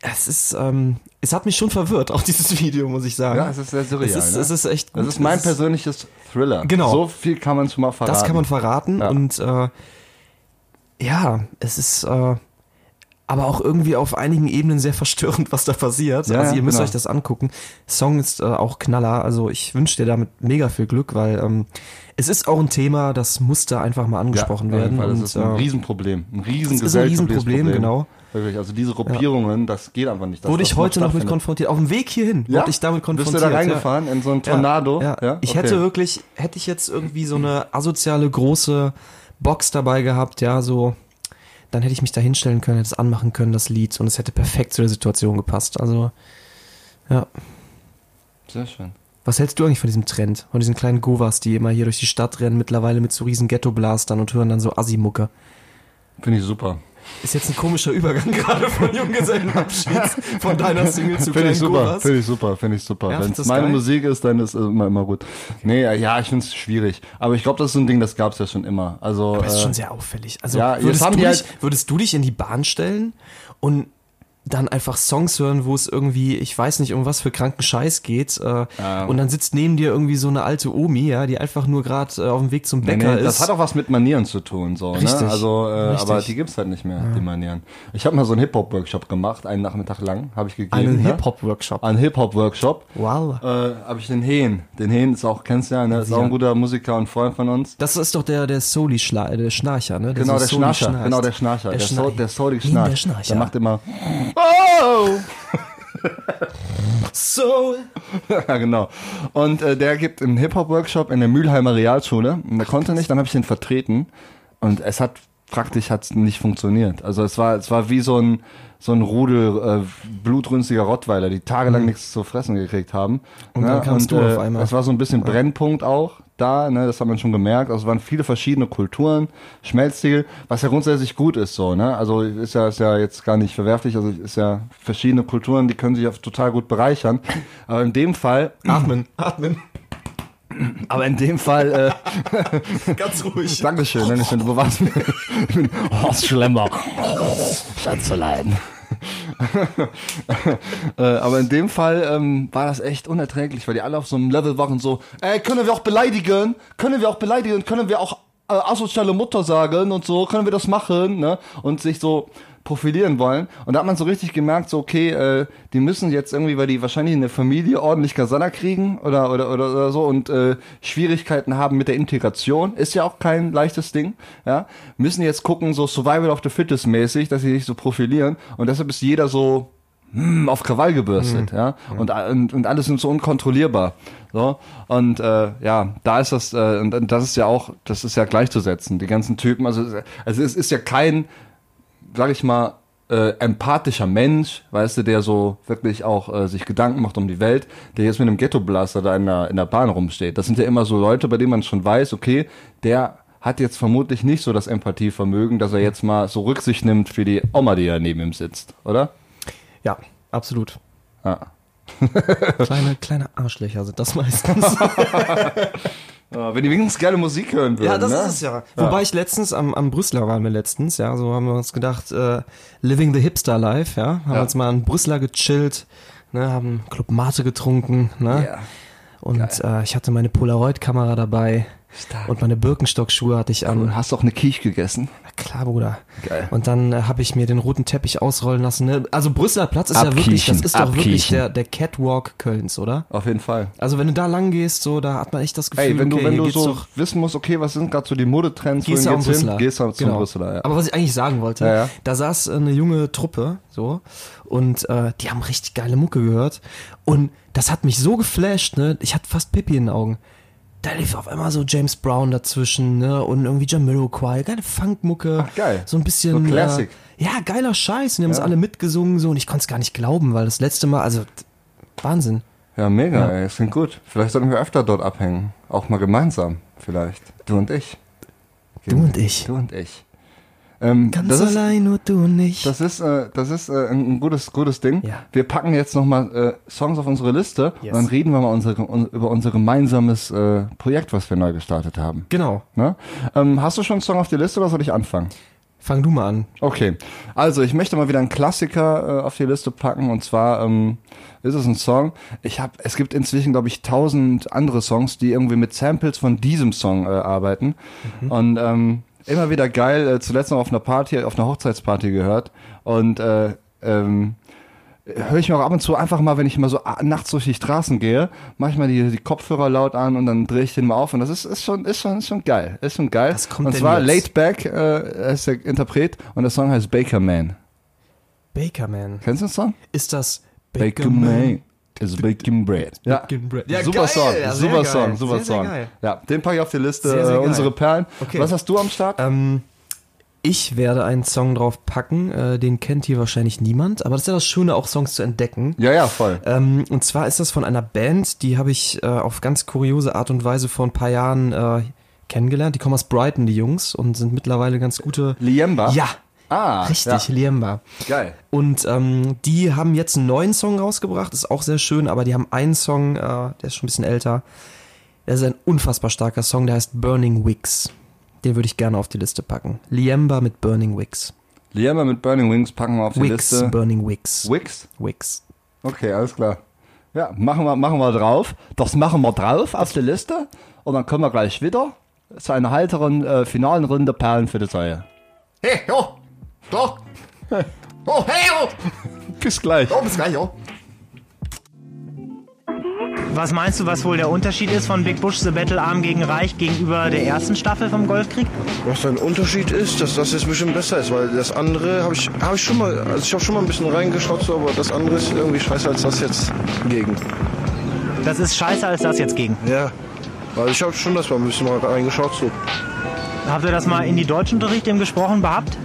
es ist, ähm, es hat mich schon verwirrt, auch dieses Video, muss ich sagen. Ja, es ist sehr surreal. Es ist, ne? es ist echt gut. Das ist mein es persönliches Thriller. Genau. So viel kann man schon mal verraten. Das kann man verraten ja. und äh, ja, es ist äh, aber auch irgendwie auf einigen Ebenen sehr verstörend, was da passiert. Ja, also ihr müsst genau. euch das angucken. Song ist äh, auch Knaller, also ich wünsche dir damit mega viel Glück, weil ähm, es ist auch ein Thema, das musste einfach mal angesprochen ja, werden. Fall. Das und, ist ein äh, Riesenproblem. Ein riesen ist ein Riesenproblem, genau. Wirklich, also diese Gruppierungen, ja. das geht einfach nicht. Wurde ich heute noch mit konfrontiert. Auf dem Weg hierhin ja? wurde ich damit konfrontiert. Bist du da reingefahren ja. in so ein Tornado? Ja. ja. Ich okay. hätte wirklich, hätte ich jetzt irgendwie so eine asoziale große Box dabei gehabt, ja, so, dann hätte ich mich da hinstellen können, hätte es anmachen können, das Lied, und es hätte perfekt zu der Situation gepasst. Also, ja. Sehr schön. Was hältst du eigentlich von diesem Trend? Von diesen kleinen Govas, die immer hier durch die Stadt rennen, mittlerweile mit so riesen Ghetto-Blastern und hören dann so Assi-Mucke? Finde ich super. Ist jetzt ein komischer Übergang gerade von Junggesellenabschied von deiner Single zu Finde ich super, finde ich super, finde ich super. Ja, Wenn es meine geil? Musik ist, dann ist es immer, immer gut. Okay. Nee, ja, ich finde es schwierig. Aber ich glaube, das ist so ein Ding, das gab es ja schon immer. Also, Aber es ist äh, schon sehr auffällig. Also ja, würdest, du dich, halt würdest du dich in die Bahn stellen und dann einfach Songs hören, wo es irgendwie, ich weiß nicht, um was für kranken Scheiß geht. Äh, und dann sitzt neben dir irgendwie so eine alte Omi, ja, die einfach nur gerade äh, auf dem Weg zum Nee, Bäcker nee, das ist. hat auch was mit Manieren zu tun, so, Richtig. ne? Also, äh, Richtig. aber die gibt's halt nicht mehr, die Manieren. Ich habe mal so einen Hip-Hop-Workshop gemacht, einen Nachmittag lang, habe ich gegeben. Einen ne? Hip-Hop-Workshop. Einen Hip-Hop-Workshop. Wow. Äh, habe ich den Hehn. Den Hehn ist auch, kennst du ja, ne? Ist auch Ja. ein guter Musiker und Freund von uns. Das ist doch der, der Soli der Schnarcher, ne? Der Genau, so der Schnarcher. schnarcht. Genau, der Schnarcher. Der, Der, Schnarcher. Der Schnarcher. Der macht immer, oh! Soul. ja, genau. Und äh, der gibt einen Hip-Hop-Workshop in der Mülheimer Realschule. Und der konnte nicht, dann habe ich den vertreten. Und es hat praktisch hat's nicht funktioniert. Also es war, es war wie so ein so ein Rudel äh, blutrünstiger Rottweiler, die tagelang nichts zu fressen gekriegt haben. Mhm. Und dann kamst du äh, auf einmal. Es war so ein bisschen Brennpunkt auch da, ne? das hat man schon gemerkt. Also es waren viele verschiedene Kulturen, Schmelztiegel, was ja grundsätzlich gut ist so. Ne? Also ist ja, ist ja jetzt gar nicht verwerflich. Also ist ja verschiedene Kulturen, die können sich ja total gut bereichern. Aber in dem Fall Atmen, atmen. aber in dem Fall, äh, Ganz ruhig. Dankeschön, Dankeschön, du bewahrst mich. Ich bin Horst Schlemmer. Schanzelein. äh, aber in dem Fall ähm, war das echt unerträglich, weil die alle auf so einem Level waren so, ey, können wir auch beleidigen? Können wir auch beleidigen? Können wir auch äh, asoziale Mutter sagen und so? Können wir das machen? Ne? Und sich so profilieren wollen. Und da hat man so richtig gemerkt, so, okay, äh, die müssen jetzt irgendwie, weil die wahrscheinlich in der Familie ordentlich Kasala kriegen oder, oder, oder, oder so und äh, Schwierigkeiten haben mit der Integration, ist ja auch kein leichtes Ding, ja, müssen jetzt gucken, so Survival of the Fittest mäßig, dass sie sich so profilieren. Und deshalb ist jeder so hm, auf Krawall gebürstet, ja, und, und, und alles sind so unkontrollierbar, so, und äh, ja, da ist das, äh, und, und das ist ja auch, das ist ja gleichzusetzen, die ganzen Typen, also, also es ist ja kein, sag ich mal, äh, empathischer Mensch, weißt du, der so wirklich auch äh, sich Gedanken macht um die Welt, der jetzt mit einem Ghetto-Blaster da in der, in der Bahn rumsteht. Das sind ja immer so Leute, bei denen man schon weiß, okay, der hat jetzt vermutlich nicht so das Empathievermögen, dass er jetzt mal so Rücksicht nimmt für die Oma, die da neben ihm sitzt, oder? Ja, absolut. Ja. Kleine, kleine Arschlöcher sind das meistens. Ja, wenn die wenigstens gerne Musik hören würden, Ja, das ne? ist es ja. Wobei ich letztens am, am Brüsseler waren wir letztens, ja, so haben wir uns gedacht, äh, living the hipster life, ja, haben Ja. uns mal an Brüsseler gechillt, ne, haben Club Mate getrunken, ne, Ja. und äh, ich hatte meine Polaroid-Kamera dabei und meine Birkenstock-Schuhe hatte ich an. Und hast auch eine Quiche gegessen? Na klar, Bruder. Geil. Und dann äh, habe ich mir den roten Teppich ausrollen lassen. Ne? Also Brüsseler Platz ist ja wirklich, das Abkiechen, ist doch wirklich abkiechen. der, der Catwalk Kölns, oder? Auf jeden Fall. Also wenn du da lang gehst, so, da hat man echt das Gefühl, Ey, wenn du, okay, wenn hier du so doch wissen musst, okay, was sind gerade so die Modetrends, Gehst du hin? Gehst du zum Genau. Brüsseler, ja. Aber was ich eigentlich sagen wollte, Ja, ja. da saß eine junge Truppe, so, und äh, die haben richtig geile Mucke gehört. Und das hat mich so geflasht, ne? Ich hatte fast Pipi in den Augen. Da lief auf einmal so James Brown dazwischen, ne? Und irgendwie Jamiroquai, geile Funkmucke. Ach, geil. So ein bisschen. So Classic. Äh, ja, geiler Scheiß. Und die haben es alle mitgesungen, so. Und ich konnte es gar nicht glauben, weil das letzte Mal, also, Wahnsinn. Ja, mega, Ja. ey, das klingt gut. Vielleicht sollten wir öfter dort abhängen. Auch mal gemeinsam, vielleicht. Du und ich. Du und ich. Du und ich. Ähm, Ganz das ist, allein, nur du und ich. das ist, äh, das ist äh, ein, gutes, gutes Ding. Ja. Wir packen jetzt nochmal äh, Songs auf unsere Liste Yes. und dann reden wir mal unsere, un, über unser gemeinsames äh, Projekt, was wir neu gestartet haben. genau. Ne? Ähm, hast du schon einen Song auf die Liste oder soll ich anfangen? Fang du mal an. Okay, also ich möchte mal wieder einen Klassiker äh, auf die Liste packen und zwar ähm, ist es ein Song. Ich habe, es gibt inzwischen glaube ich tausend andere Songs, die irgendwie mit Samples von diesem Song äh, arbeiten und ähm, immer wieder geil. Äh, zuletzt noch auf einer Party, auf einer Hochzeitsparty gehört und äh, ähm, höre ich mir auch ab und zu einfach mal, wenn ich mal so nachts durch die Straßen gehe, mache ich mal die, die Kopfhörer laut an und dann drehe ich den mal auf und das ist, ist schon, ist schon, ist schon geil, ist schon geil. Was kommt und zwar? Laid Back äh, ist der Interpret und der Song heißt Baker Man. Baker Man. Kennst du den Song? Ist das Baker Man is baking bread. Ja, bread. Ja, super geil, Song, ja, sehr super geil. Song, super Sehr, sehr Song. geil. Ja, den packe ich auf die Liste, Sehr, sehr äh, unsere Perlen. Okay. Was hast du am Start? Ähm, ich werde einen Song drauf packen, äh, den kennt hier wahrscheinlich niemand, aber das ist ja das Schöne, auch Songs zu entdecken. ja, ja, voll. Ähm, und zwar ist das von einer Band, die habe ich äh, auf ganz kuriose Art und Weise vor ein paar Jahren äh, kennengelernt. Die kommen aus Brighton, die Jungs, und sind mittlerweile ganz gute. Liemba? Ja, Ah, richtig, Ja. Liemba. Geil. Und ähm, die haben jetzt einen neuen Song rausgebracht, ist auch sehr schön, aber die haben einen Song, äh, der ist schon ein bisschen älter. Das ist ein unfassbar starker Song, der heißt Burning Wicks. Den würde ich gerne auf die Liste packen. Liemba mit Burning Wicks. Liema mit Burning Wings packen wir auf die Wix, Liste. Burning Wix. Wix? Wix. Okay, alles klar. Ja, machen wir, machen wir drauf. Das machen wir drauf auf die Liste. Und dann kommen wir gleich wieder zu einer heiteren äh, finalen Runde Perlen für die Säue. Hey, jo. Doch. Oh, hey, jo. Bis gleich. Oh, bis gleich, jo. Was meinst du, was wohl der Unterschied ist von Big Bush The Battle Arm gegen Reich gegenüber der ersten Staffel vom Golfkrieg? Was ein Unterschied ist, dass das jetzt bestimmt besser ist, weil das andere habe ich, hab ich schon mal, also ich habe schon mal ein bisschen reingeschaut, so, aber das andere ist irgendwie scheiße als das jetzt gegen. Das ist scheiße als das jetzt gegen. Ja, weil ich habe schon das mal ein bisschen mal reingeschaut, so. Habt ihr das mal in die Deutschunterricht eben gesprochen gehabt?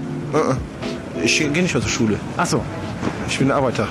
Ich gehe nicht mehr zur Schule. Ach so. Ich bin Arbeiter.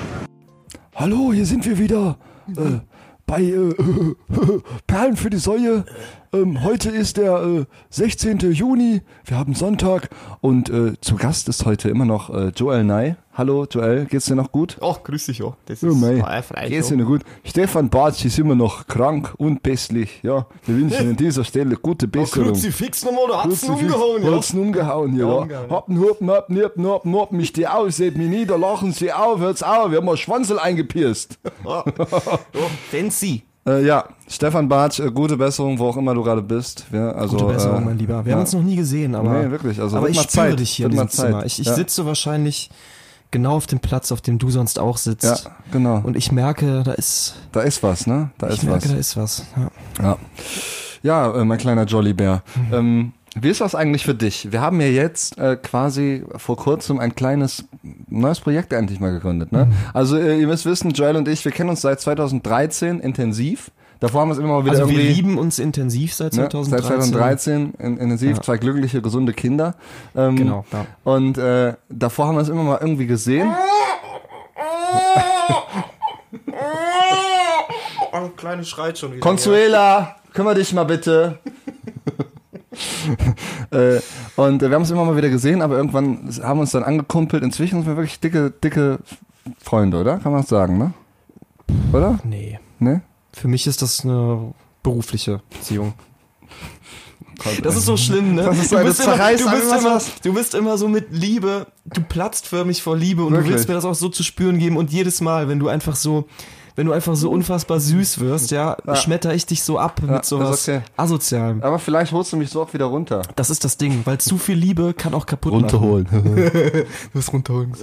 Hallo, hier sind wir wieder äh, bei äh, Perlen für die Säue. Ähm, heute ist der äh, 16. Juni. Wir haben Sonntag und äh, zu Gast ist heute immer noch äh, Joel Nye. Hallo Joel, geht's dir noch gut? Oh, grüß dich, ja. Das Ja, mei. Geht's dir noch gut? Stefan Bartsch ist immer noch krank und pässlich. Ja, wir wünschen an dieser Stelle gute Besserung. Kruzifix nochmal, da hat's ihn umgehauen, ja. Hat's ihn umgehauen, ja. ja. Happen, hupen, happen, hupen, happen, happen, mich die aus, seht mich nieder, lachen sie auf, hört's auf, wir haben mal Schwanzel eingepierst. Fancy. Äh, ja, Stefan Bartsch, äh, gute Besserung, wo auch immer du gerade bist. Ja, also, Gute Besserung, äh, mein Lieber. Wir ja. haben uns noch nie gesehen, aber, Nee, wirklich, also aber ich spüre Zeit, dich hier in diesem Zeit. Zimmer. Ich, ich Ja. sitze wahrscheinlich genau auf dem Platz, auf dem du sonst auch sitzt. Ja, genau. Und ich merke, da ist, Da ist was, ne? Da ich ist merke, was. da ist was. Ja. Ja, ja äh, mein kleiner Jollybär. Mhm. Ähm, wie ist das eigentlich für dich? Wir haben ja jetzt äh, quasi vor kurzem ein kleines neues Projekt endlich mal gegründet. Ne? Mhm. Also äh, ihr müsst wissen, Joel und ich, wir kennen uns seit 2013 intensiv. Davor haben wir es immer mal wieder Also wir irgendwie... lieben uns intensiv seit Ne? 2013. Seit 2013 in, intensiv, Ja. zwei glückliche, gesunde Kinder. Ähm, Genau, ja. Und äh, davor haben wir es immer mal irgendwie gesehen. Oh, kleine schreit schon wieder. Consuela, kümmere dich mal bitte. äh, und wir haben es immer mal wieder gesehen, aber irgendwann haben wir uns dann angekumpelt. Inzwischen sind wir wirklich dicke, dicke Freunde, oder? Kann man das sagen, ne? Oder? Nee. Ne? Für mich ist das eine berufliche Beziehung. Das ist so schlimm, ne? Das ist so eine bist immer, du, bist immer, du bist immer so mit Liebe, du platzt förmlich vor Liebe und Wirklich? du willst mir das auch so zu spüren geben und jedes Mal, wenn du einfach so, wenn du einfach so unfassbar süß wirst, ja, Ja. schmetter ich dich so ab Ja, mit sowas okay. asozialem. Aber vielleicht holst du mich so auch wieder runter. Das ist das Ding, weil zu viel Liebe kann auch kaputt machen. Du musst runterholen.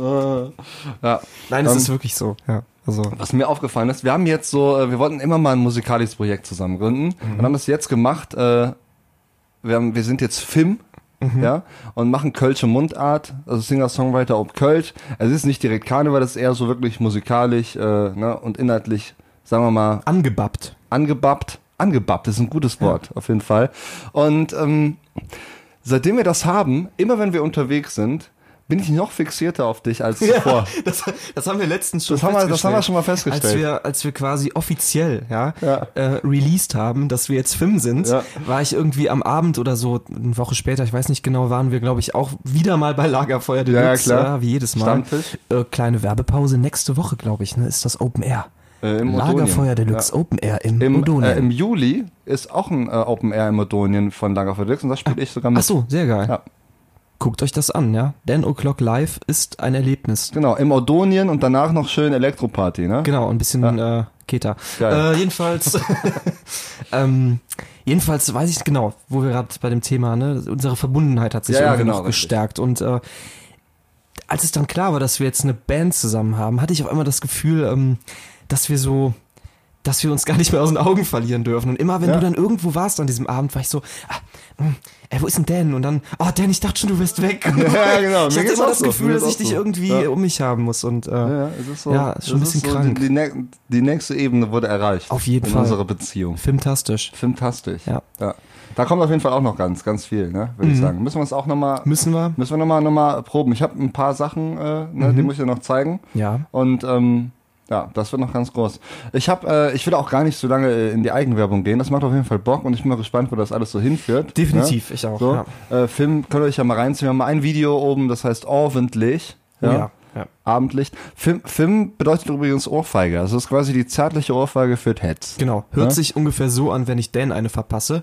ja. Nein, es Ähm, ist wirklich so, ja. Also, Was mir aufgefallen ist, wir haben jetzt so, äh, wir wollten immer mal ein musikalisches Projekt zusammen gründen und haben das jetzt gemacht. Äh, wir, haben, wir sind jetzt FIM, ja, und machen Kölsche Mundart, also Singer-Songwriter ob Kölsch. Es ist nicht direkt Karneval, das ist eher so wirklich musikalisch äh, ne, und inhaltlich, sagen wir mal, angebappt. angebappt. Angebappt ist ein gutes Wort, auf jeden Fall. Und ähm, seitdem wir das haben, immer wenn wir unterwegs sind, bin ich noch fixierter auf dich als zuvor. das, das haben wir letztens schon Das haben wir- das haben wir festgestellt. schon mal festgestellt. Als wir, als wir quasi offiziell ja, Ja. Äh, released haben, dass wir jetzt Film sind, Ja. war ich irgendwie am Abend oder so, eine Woche später, ich weiß nicht genau, waren wir, glaube ich, auch wieder mal bei Lagerfeuer Ja, ja, Deluxe, klar. wie jedes Mal. Stammtisch. Äh, kleine Werbepause, nächste Woche, glaube ich, ne, ist das Open Air. Äh, im Lagerfeuer. Deluxe Open Air im, Im, Odonien. äh, Im Juli ist auch ein äh, Open Air im Odonien von Lagerfeuer Deluxe und das spiele ich sogar mit. Ach so, sehr geil. Ja. Guckt euch das an, ja. Dan O'Clock Live ist ein Erlebnis. Genau, im Odonien und danach noch schön Elektroparty, ne? Genau, ein bisschen äh, Keta. Äh, jedenfalls, ähm, jedenfalls weiß ich genau, wo wir gerade bei dem Thema, ne, unsere Verbundenheit hat sich Ja, ja, irgendwie genau, noch richtig. gestärkt und äh, als es dann klar war, dass wir jetzt eine Band zusammen haben, hatte ich auf einmal das Gefühl, ähm, dass wir so, dass wir uns gar nicht mehr aus den Augen verlieren dürfen. Und immer, wenn Ja. du dann irgendwo warst an diesem Abend, war ich so, ah, mh, ey, wo ist denn Dan? Und dann, oh Dan, ich dachte schon, du wärst weg. Ja, genau. Ich Mir hatte immer das so. Gefühl, dass ich dich so. irgendwie Ja. um mich haben muss. Und äh, Ja, es ist so. Ja, ist schon ein bisschen so, krank. Die, die, die nächste Ebene wurde erreicht. Auf jeden in Fall. unserer Beziehung. filmtastisch. Fantastisch. Ja. ja. Da kommt auf jeden Fall auch noch ganz, ganz viel, ne? Würde ich sagen. Müssen wir uns auch nochmal. Müssen wir? Müssen wir nochmal noch mal proben. Ich habe ein paar Sachen, äh, ne, die muss ich dir noch zeigen. Ja. Und ähm, ja, das wird noch ganz groß. Ich habe, äh, ich will auch gar nicht so lange äh, in die Eigenwerbung gehen. Das macht auf jeden Fall Bock und ich bin mal gespannt, wo das alles so hinführt. Definitiv, ne? ich auch, So, ja. äh, Film könnt ihr euch ja mal reinziehen. Wir haben mal ein Video oben, das heißt Ordentlich. Oh ja, ja. Abendlicht. Film, Film bedeutet übrigens Ohrfeige. Also das ist quasi die zärtliche Ohrfeige für Heads. Genau. Hört Ja? sich ungefähr so an, wenn ich Dan eine verpasse.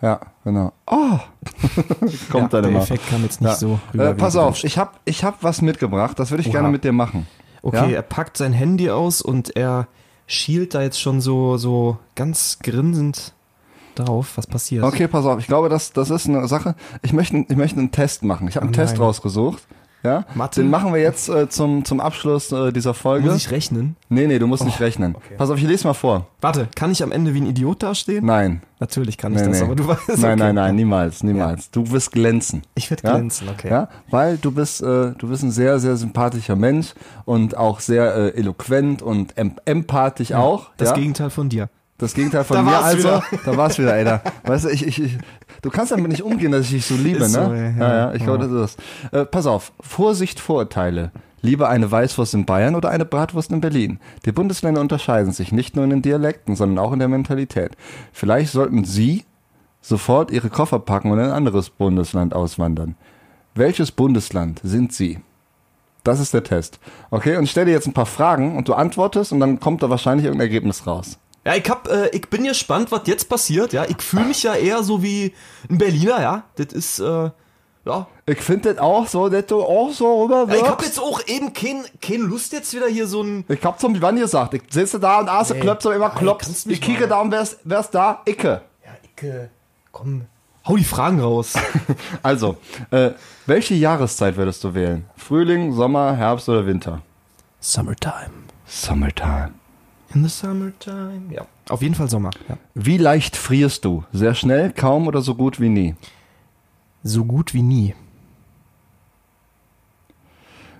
Ja, genau. Oh! Kommt Ja, dann der immer. Effekt kam jetzt nicht so rüber, Äh, pass auf, ich hab, ich hab was mitgebracht, das würde ich Oha. gerne mit dir machen. Okay, Ja? er packt sein Handy aus und er schielt da jetzt schon so, so ganz grinsend drauf. Was passiert? Okay, pass auf, ich glaube, das, das ist eine Sache. Ich möchte, ich möchte einen Test machen. Ich habe einen Oh Test rausgesucht. Ja, Mathe? den machen wir jetzt äh, zum, zum Abschluss äh, dieser Folge. Muss ich rechnen? nee, nee, du musst nicht Oh, rechnen. okay. Pass auf, ich lese mal vor. Warte, kann ich am Ende wie ein Idiot dastehen? Nein. Natürlich kann ich Nee, das, nee. aber du weißt Nein, okay. nein, nein, niemals, niemals. Du wirst glänzen. Ich werde Ja? glänzen, okay. Ja, weil du bist, äh, du bist ein sehr, sehr sympathischer Mensch und auch sehr äh, eloquent und em empathisch auch. Das ja? Gegenteil von dir. Das Gegenteil von Da mir, also, wieder. da war's wieder, ey. Da, weißt du, ich, ich, ich, du kannst damit nicht umgehen, dass ich dich so liebe, ne? so, ey, ja, ja. ja, ich glaube, das ist das. Äh, pass auf, Vorsicht, Vorurteile. Lieber eine Weißwurst in Bayern oder eine Bratwurst in Berlin? Die Bundesländer unterscheiden sich nicht nur in den Dialekten, sondern auch in der Mentalität. Vielleicht sollten Sie sofort Ihre Koffer packen und in ein anderes Bundesland auswandern. Welches Bundesland sind Sie? Das ist der Test. Okay, und ich stelle dir jetzt ein paar Fragen und du antwortest und dann kommt da wahrscheinlich irgendein Ergebnis raus. Ja, ich hab, äh, ich bin gespannt, was jetzt passiert, ja. Ich fühle mich ja eher so wie ein Berliner, ja. Das ist, äh, ja. Ich finde das auch so, dass du auch so ja rüberwirkst. ich hab jetzt auch eben kein, keine Lust jetzt wieder hier so ein, Ich hab zum Wann gesagt, ich sitze da und Arse Nee. klopft so immer mich Ich kicke da und wer's, wer's da? Icke. ja, äh, komm, hau die Fragen raus. Also, äh, welche Jahreszeit würdest du wählen? Frühling, Sommer, Herbst oder Winter? Summertime. Summertime. In the summertime. Ja. Auf jeden Fall Sommer, ja. Wie leicht frierst du? Sehr schnell, kaum oder so gut wie nie? So gut wie nie.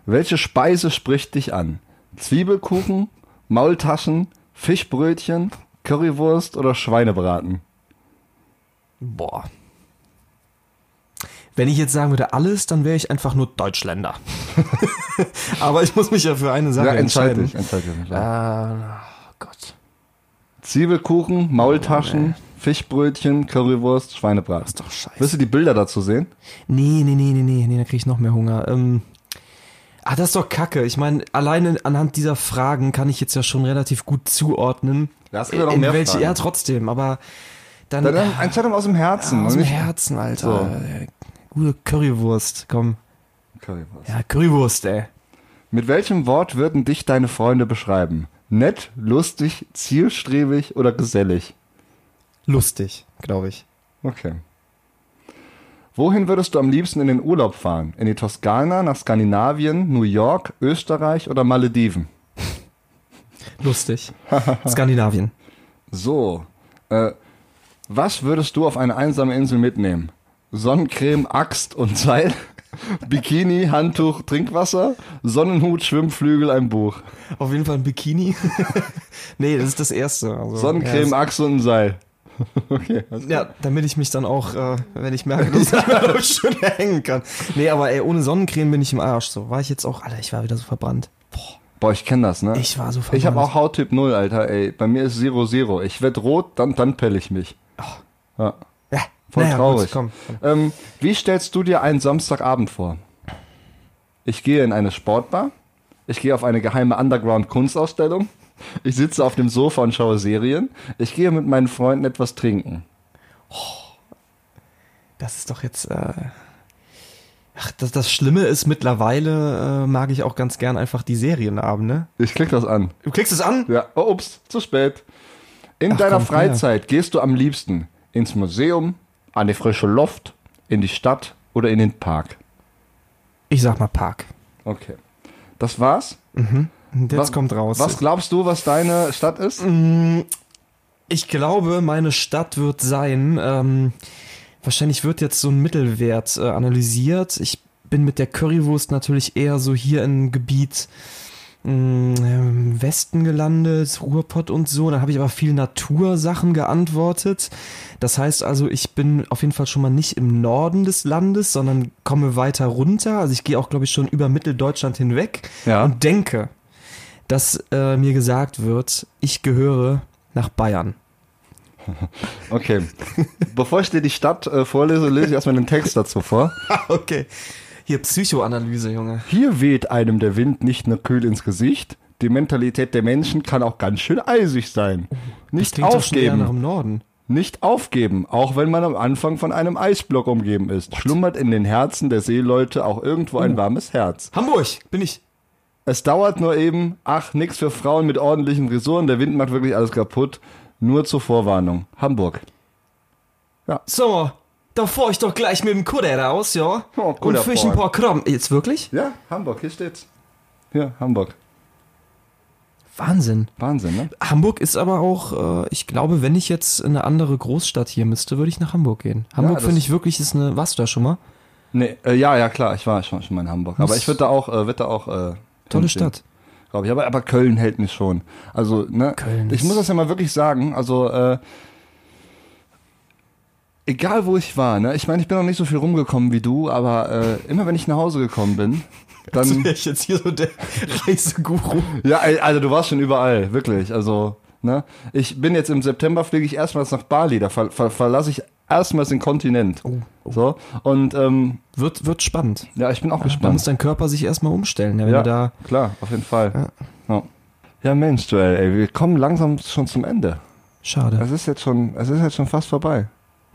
Welche Speise spricht dich an? Zwiebelkuchen, Maultaschen, Fischbrötchen, Currywurst oder Schweinebraten? Boah. Wenn ich jetzt sagen würde alles, dann wäre ich einfach nur Deutschländer. Aber ich muss mich ja für eine Sache Ja, entscheid entscheiden. dich, entscheid dich. Äh, Gott. Zwiebelkuchen, Maultaschen, Fischbrötchen, Currywurst, Schweinebraten. Das ist doch scheiße. Willst du die Bilder dazu sehen? Nee, nee, nee, nee, nee, nee, da krieg ich noch mehr Hunger. Ähm, ah, das ist doch kacke. Ich meine, alleine anhand dieser Fragen kann ich jetzt ja schon relativ gut zuordnen. Ja, es gibt ja noch mehr welche, Fragen. Ja, trotzdem, aber dann, Dann, dann Entscheidung aus dem Herzen. aus und dem Herzen, Alter. So. Äh, Gute Currywurst, komm. Currywurst. Ja, Currywurst, ey. Mit welchem Wort würden dich deine Freunde beschreiben? Nett, lustig, zielstrebig oder gesellig? Lustig, glaube ich. Okay. Wohin würdest du am liebsten in den Urlaub fahren? In die Toskana, nach Skandinavien, New York, Österreich oder Malediven? Lustig. Skandinavien. So, äh, was würdest du auf eine einsame Insel mitnehmen? Sonnencreme, Axt und Seil? Bikini, Handtuch, Trinkwasser? Sonnenhut, Schwimmflügel, ein Buch? Auf jeden Fall ein Bikini. nee, das ist das Erste. Also, Sonnencreme, ja, Axt und ein Seil. okay. ja, damit ich mich dann auch, äh, wenn ich merke, dass ich nicht mehr schön hängen kann. Nee, aber ey, ohne Sonnencreme bin ich im Arsch. So war ich jetzt auch, Alter, ich war wieder so verbrannt. Boah, ich kenne das, ne? Ich war so verbrannt. Ich habe auch Hauttyp 0, Alter, ey. Bei mir ist Zero Zero. Ich werd rot, dann, dann pelle ich mich. Ja. Ja, Voll naja, traurig. Gut. Ähm, wie stellst du dir einen Samstagabend vor? Ich gehe in eine Sportbar. Ich gehe auf eine geheime Underground-Kunstausstellung. Ich sitze auf dem Sofa und schaue Serien. Ich gehe mit meinen Freunden etwas trinken. Das ist doch jetzt. Äh, ach, das, das Schlimme ist, mittlerweile äh, mag ich auch ganz gern einfach die Serienabende. Ich klick das an. Du klickst es an? Ja, oh, ups, zu spät. In Ach, deiner komm, Freizeit gehst du am liebsten ins Museum, an die frische Luft, in die Stadt oder in den Park? Ich sag mal Park. Okay. Das war's? Und jetzt Was- kommt raus. Was glaubst du, was deine Stadt ist? Ich glaube, meine Stadt wird sein, ähm, wahrscheinlich wird jetzt so ein Mittelwert äh, analysiert. Ich bin mit der Currywurst natürlich eher so hier im Gebiet mh, im Westen gelandet, Ruhrpott und so. Dann habe ich aber viel Natursachen geantwortet. Das heißt also, ich bin auf jeden Fall schon mal nicht im Norden des Landes, sondern komme weiter runter. Also ich gehe auch, glaube ich, schon über Mitteldeutschland hinweg Ja. und denke, dass äh, mir gesagt wird, ich gehöre nach Bayern. Okay. Bevor ich dir die Stadt äh, vorlese, lese ich erstmal den Text dazu vor. Okay. Hier Psychoanalyse, Junge. Hier weht einem der Wind nicht nur kühl ins Gesicht. Die Mentalität der Menschen kann auch ganz schön eisig sein. Das Nicht doch schon eher nach aufgeben. dem Norden. Nicht aufgeben, auch wenn man am Anfang von einem Eisblock umgeben ist. Schlummert in den Herzen der Seeleute auch irgendwo ein warmes Herz. Hamburg, bin ich. Es dauert nur eben, ach, nix für Frauen mit ordentlichen Frisuren, der Wind macht wirklich alles kaputt. Nur zur Vorwarnung. Hamburg. So, da fahr ich doch gleich mit dem Kudder raus, ja? Oh, und fisch ein paar Krabben. Jetzt wirklich? Ja, Hamburg, hier steht's. Hier, Hamburg. Wahnsinn. Wahnsinn, ne? Hamburg ist aber auch, äh, ich glaube, wenn ich jetzt in eine andere Großstadt hier müsste, würde ich nach Hamburg gehen. Hamburg das- finde ich wirklich ist eine, warst du da schon mal? Nee, äh, ja, ja, klar, ich war schon, schon mal in Hamburg. Aber ich würde da auch, äh, da auch, äh, Tolle Stadt. Glaube ich. Aber, aber Köln hält mich schon. Also, ne? Köln ich muss das ja mal wirklich sagen. Also, äh, egal wo ich war, ne? Ich meine, ich bin noch nicht so viel rumgekommen wie du, aber äh, immer wenn ich nach Hause gekommen bin, dann. ich jetzt hier so der Reiseguru. Ja, also du warst schon überall, wirklich. Also, ne? Ich bin jetzt im September fliege ich erstmals nach Bali, da ver ver verlasse ich erstmals den Kontinent. So. Und ähm, Wird, wird spannend. ja, ich bin auch Da muss gespannt. dein Körper sich erstmal umstellen, ja, wenn Ja, du da. klar, auf jeden Fall. Ja. ja, Mensch, Joel, ey, wir kommen langsam schon zum Ende. Schade. Es ist jetzt schon, es ist jetzt schon fast vorbei.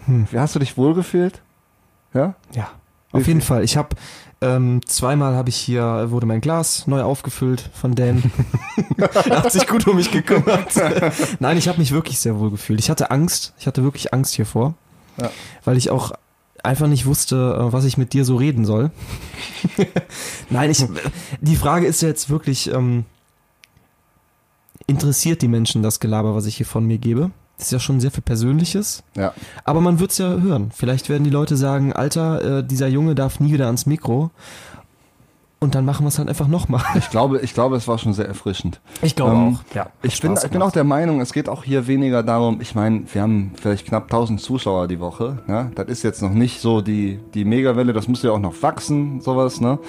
Wie hast du dich wohlgefühlt? Ja? Ja, auf jeden Fall. Ich habe ähm, zweimal habe ich hier wurde mein Glas neu aufgefüllt von Dan. er hat sich gut um mich gekümmert. Nein, ich habe mich wirklich sehr wohl gefühlt. Ich hatte Angst. Ich hatte wirklich Angst hiervor, Ja. weil ich auch einfach nicht wusste, äh, was ich mit dir so reden soll. Nein, ich. Die Frage ist jetzt wirklich. Ähm, interessiert die Menschen das Gelaber, was ich hier von mir gebe? Das ist ja schon sehr viel Persönliches. Ja. Aber man wird's ja hören. Vielleicht werden die Leute sagen, Alter, äh, dieser Junge darf nie wieder ans Mikro. Und dann machen wir es halt einfach nochmal. Ich glaube, ich glaube, es war schon sehr erfrischend. Ich glaube Ähm, auch. Ja, Ich bin, ich bin auch der Meinung, es geht auch hier weniger darum, ich meine, wir haben vielleicht knapp 1000 Zuschauer die Woche, ne? Das ist jetzt noch nicht so die, die Megawelle, das muss ja auch noch wachsen, sowas, ne?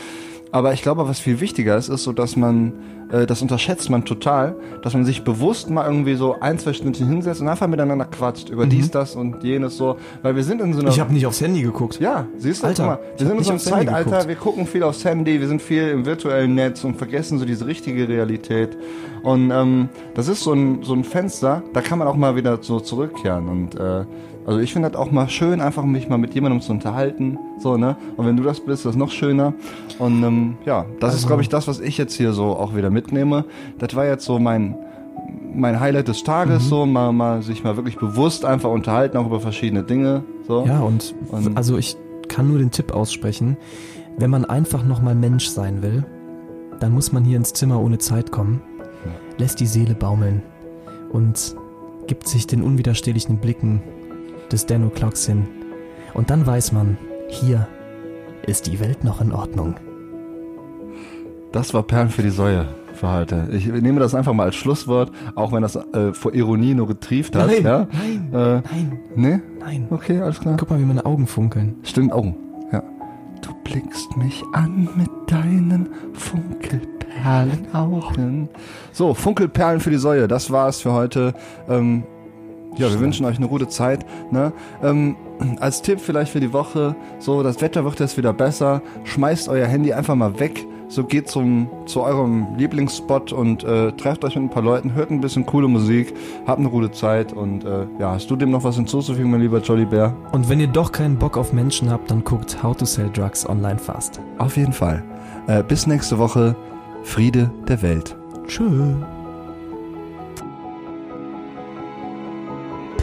Aber ich glaube, was viel wichtiger ist, ist so, dass man, äh, das unterschätzt man total, dass man sich bewusst mal irgendwie so ein, zwei Stündchen hinsetzt und einfach miteinander quatscht über dies, das und jenes so, weil wir sind in so einer... Ich habe nicht aufs Handy geguckt. Ja, siehst du, Alter, mal, wir sind in so einem Zeitalter, wir gucken viel aufs Handy, wir sind viel im virtuellen Netz und vergessen so diese richtige Realität. Und ähm, das ist so ein, so ein Fenster, da kann man auch mal wieder so zurückkehren. Und äh, also ich finde das auch mal schön, einfach mich mal mit jemandem zu unterhalten. So, ne? Und wenn du das bist, das ist noch schöner. Und ähm, ja, das ist, glaube ich, das, was ich jetzt hier so auch wieder mitnehme. Das war jetzt so mein mein Highlight des Tages, Mhm. so mal, mal sich mal wirklich bewusst einfach unterhalten, auch über verschiedene Dinge. So. Ja, und, Und- also ich kann nur den Tipp aussprechen, wenn man einfach nochmal Mensch sein will, dann muss man hier ins Zimmer ohne Zeit kommen, lässt die Seele baumeln und gibt sich den unwiderstehlichen Blicken des Dano Clocks hin. Und dann weiß man, hier ist die Welt noch in Ordnung. Das war Perlen für die Säue für heute. Ich nehme das einfach mal als Schlusswort, auch wenn das äh, vor Ironie nur getrieft hat. Nein, ja? nein, Äh, nein, nee? nein. Okay, alles klar. Guck mal, wie meine Augen funkeln. Stimmt, oh. Ja. Du blickst mich an mit deinen Funkelperlenaugen. So, Funkelperlen für die Säue, das war's für heute. Ähm, ja, wir wünschen euch eine gute Zeit. Ne? Ähm, als Tipp vielleicht für die Woche, so das Wetter wird jetzt wieder besser. Schmeißt euer Handy einfach mal weg. So geht zum, zu eurem Lieblingsspot und äh, trefft euch mit ein paar Leuten, hört ein bisschen coole Musik, habt eine gute Zeit und äh, ja, hast du dem noch was hinzuzufügen, mein lieber Jolly Bear? Und wenn ihr doch keinen Bock auf Menschen habt, dann guckt How to Sell Drugs online fast. Auf jeden Fall. Äh, bis nächste Woche. Friede der Welt. Tschö.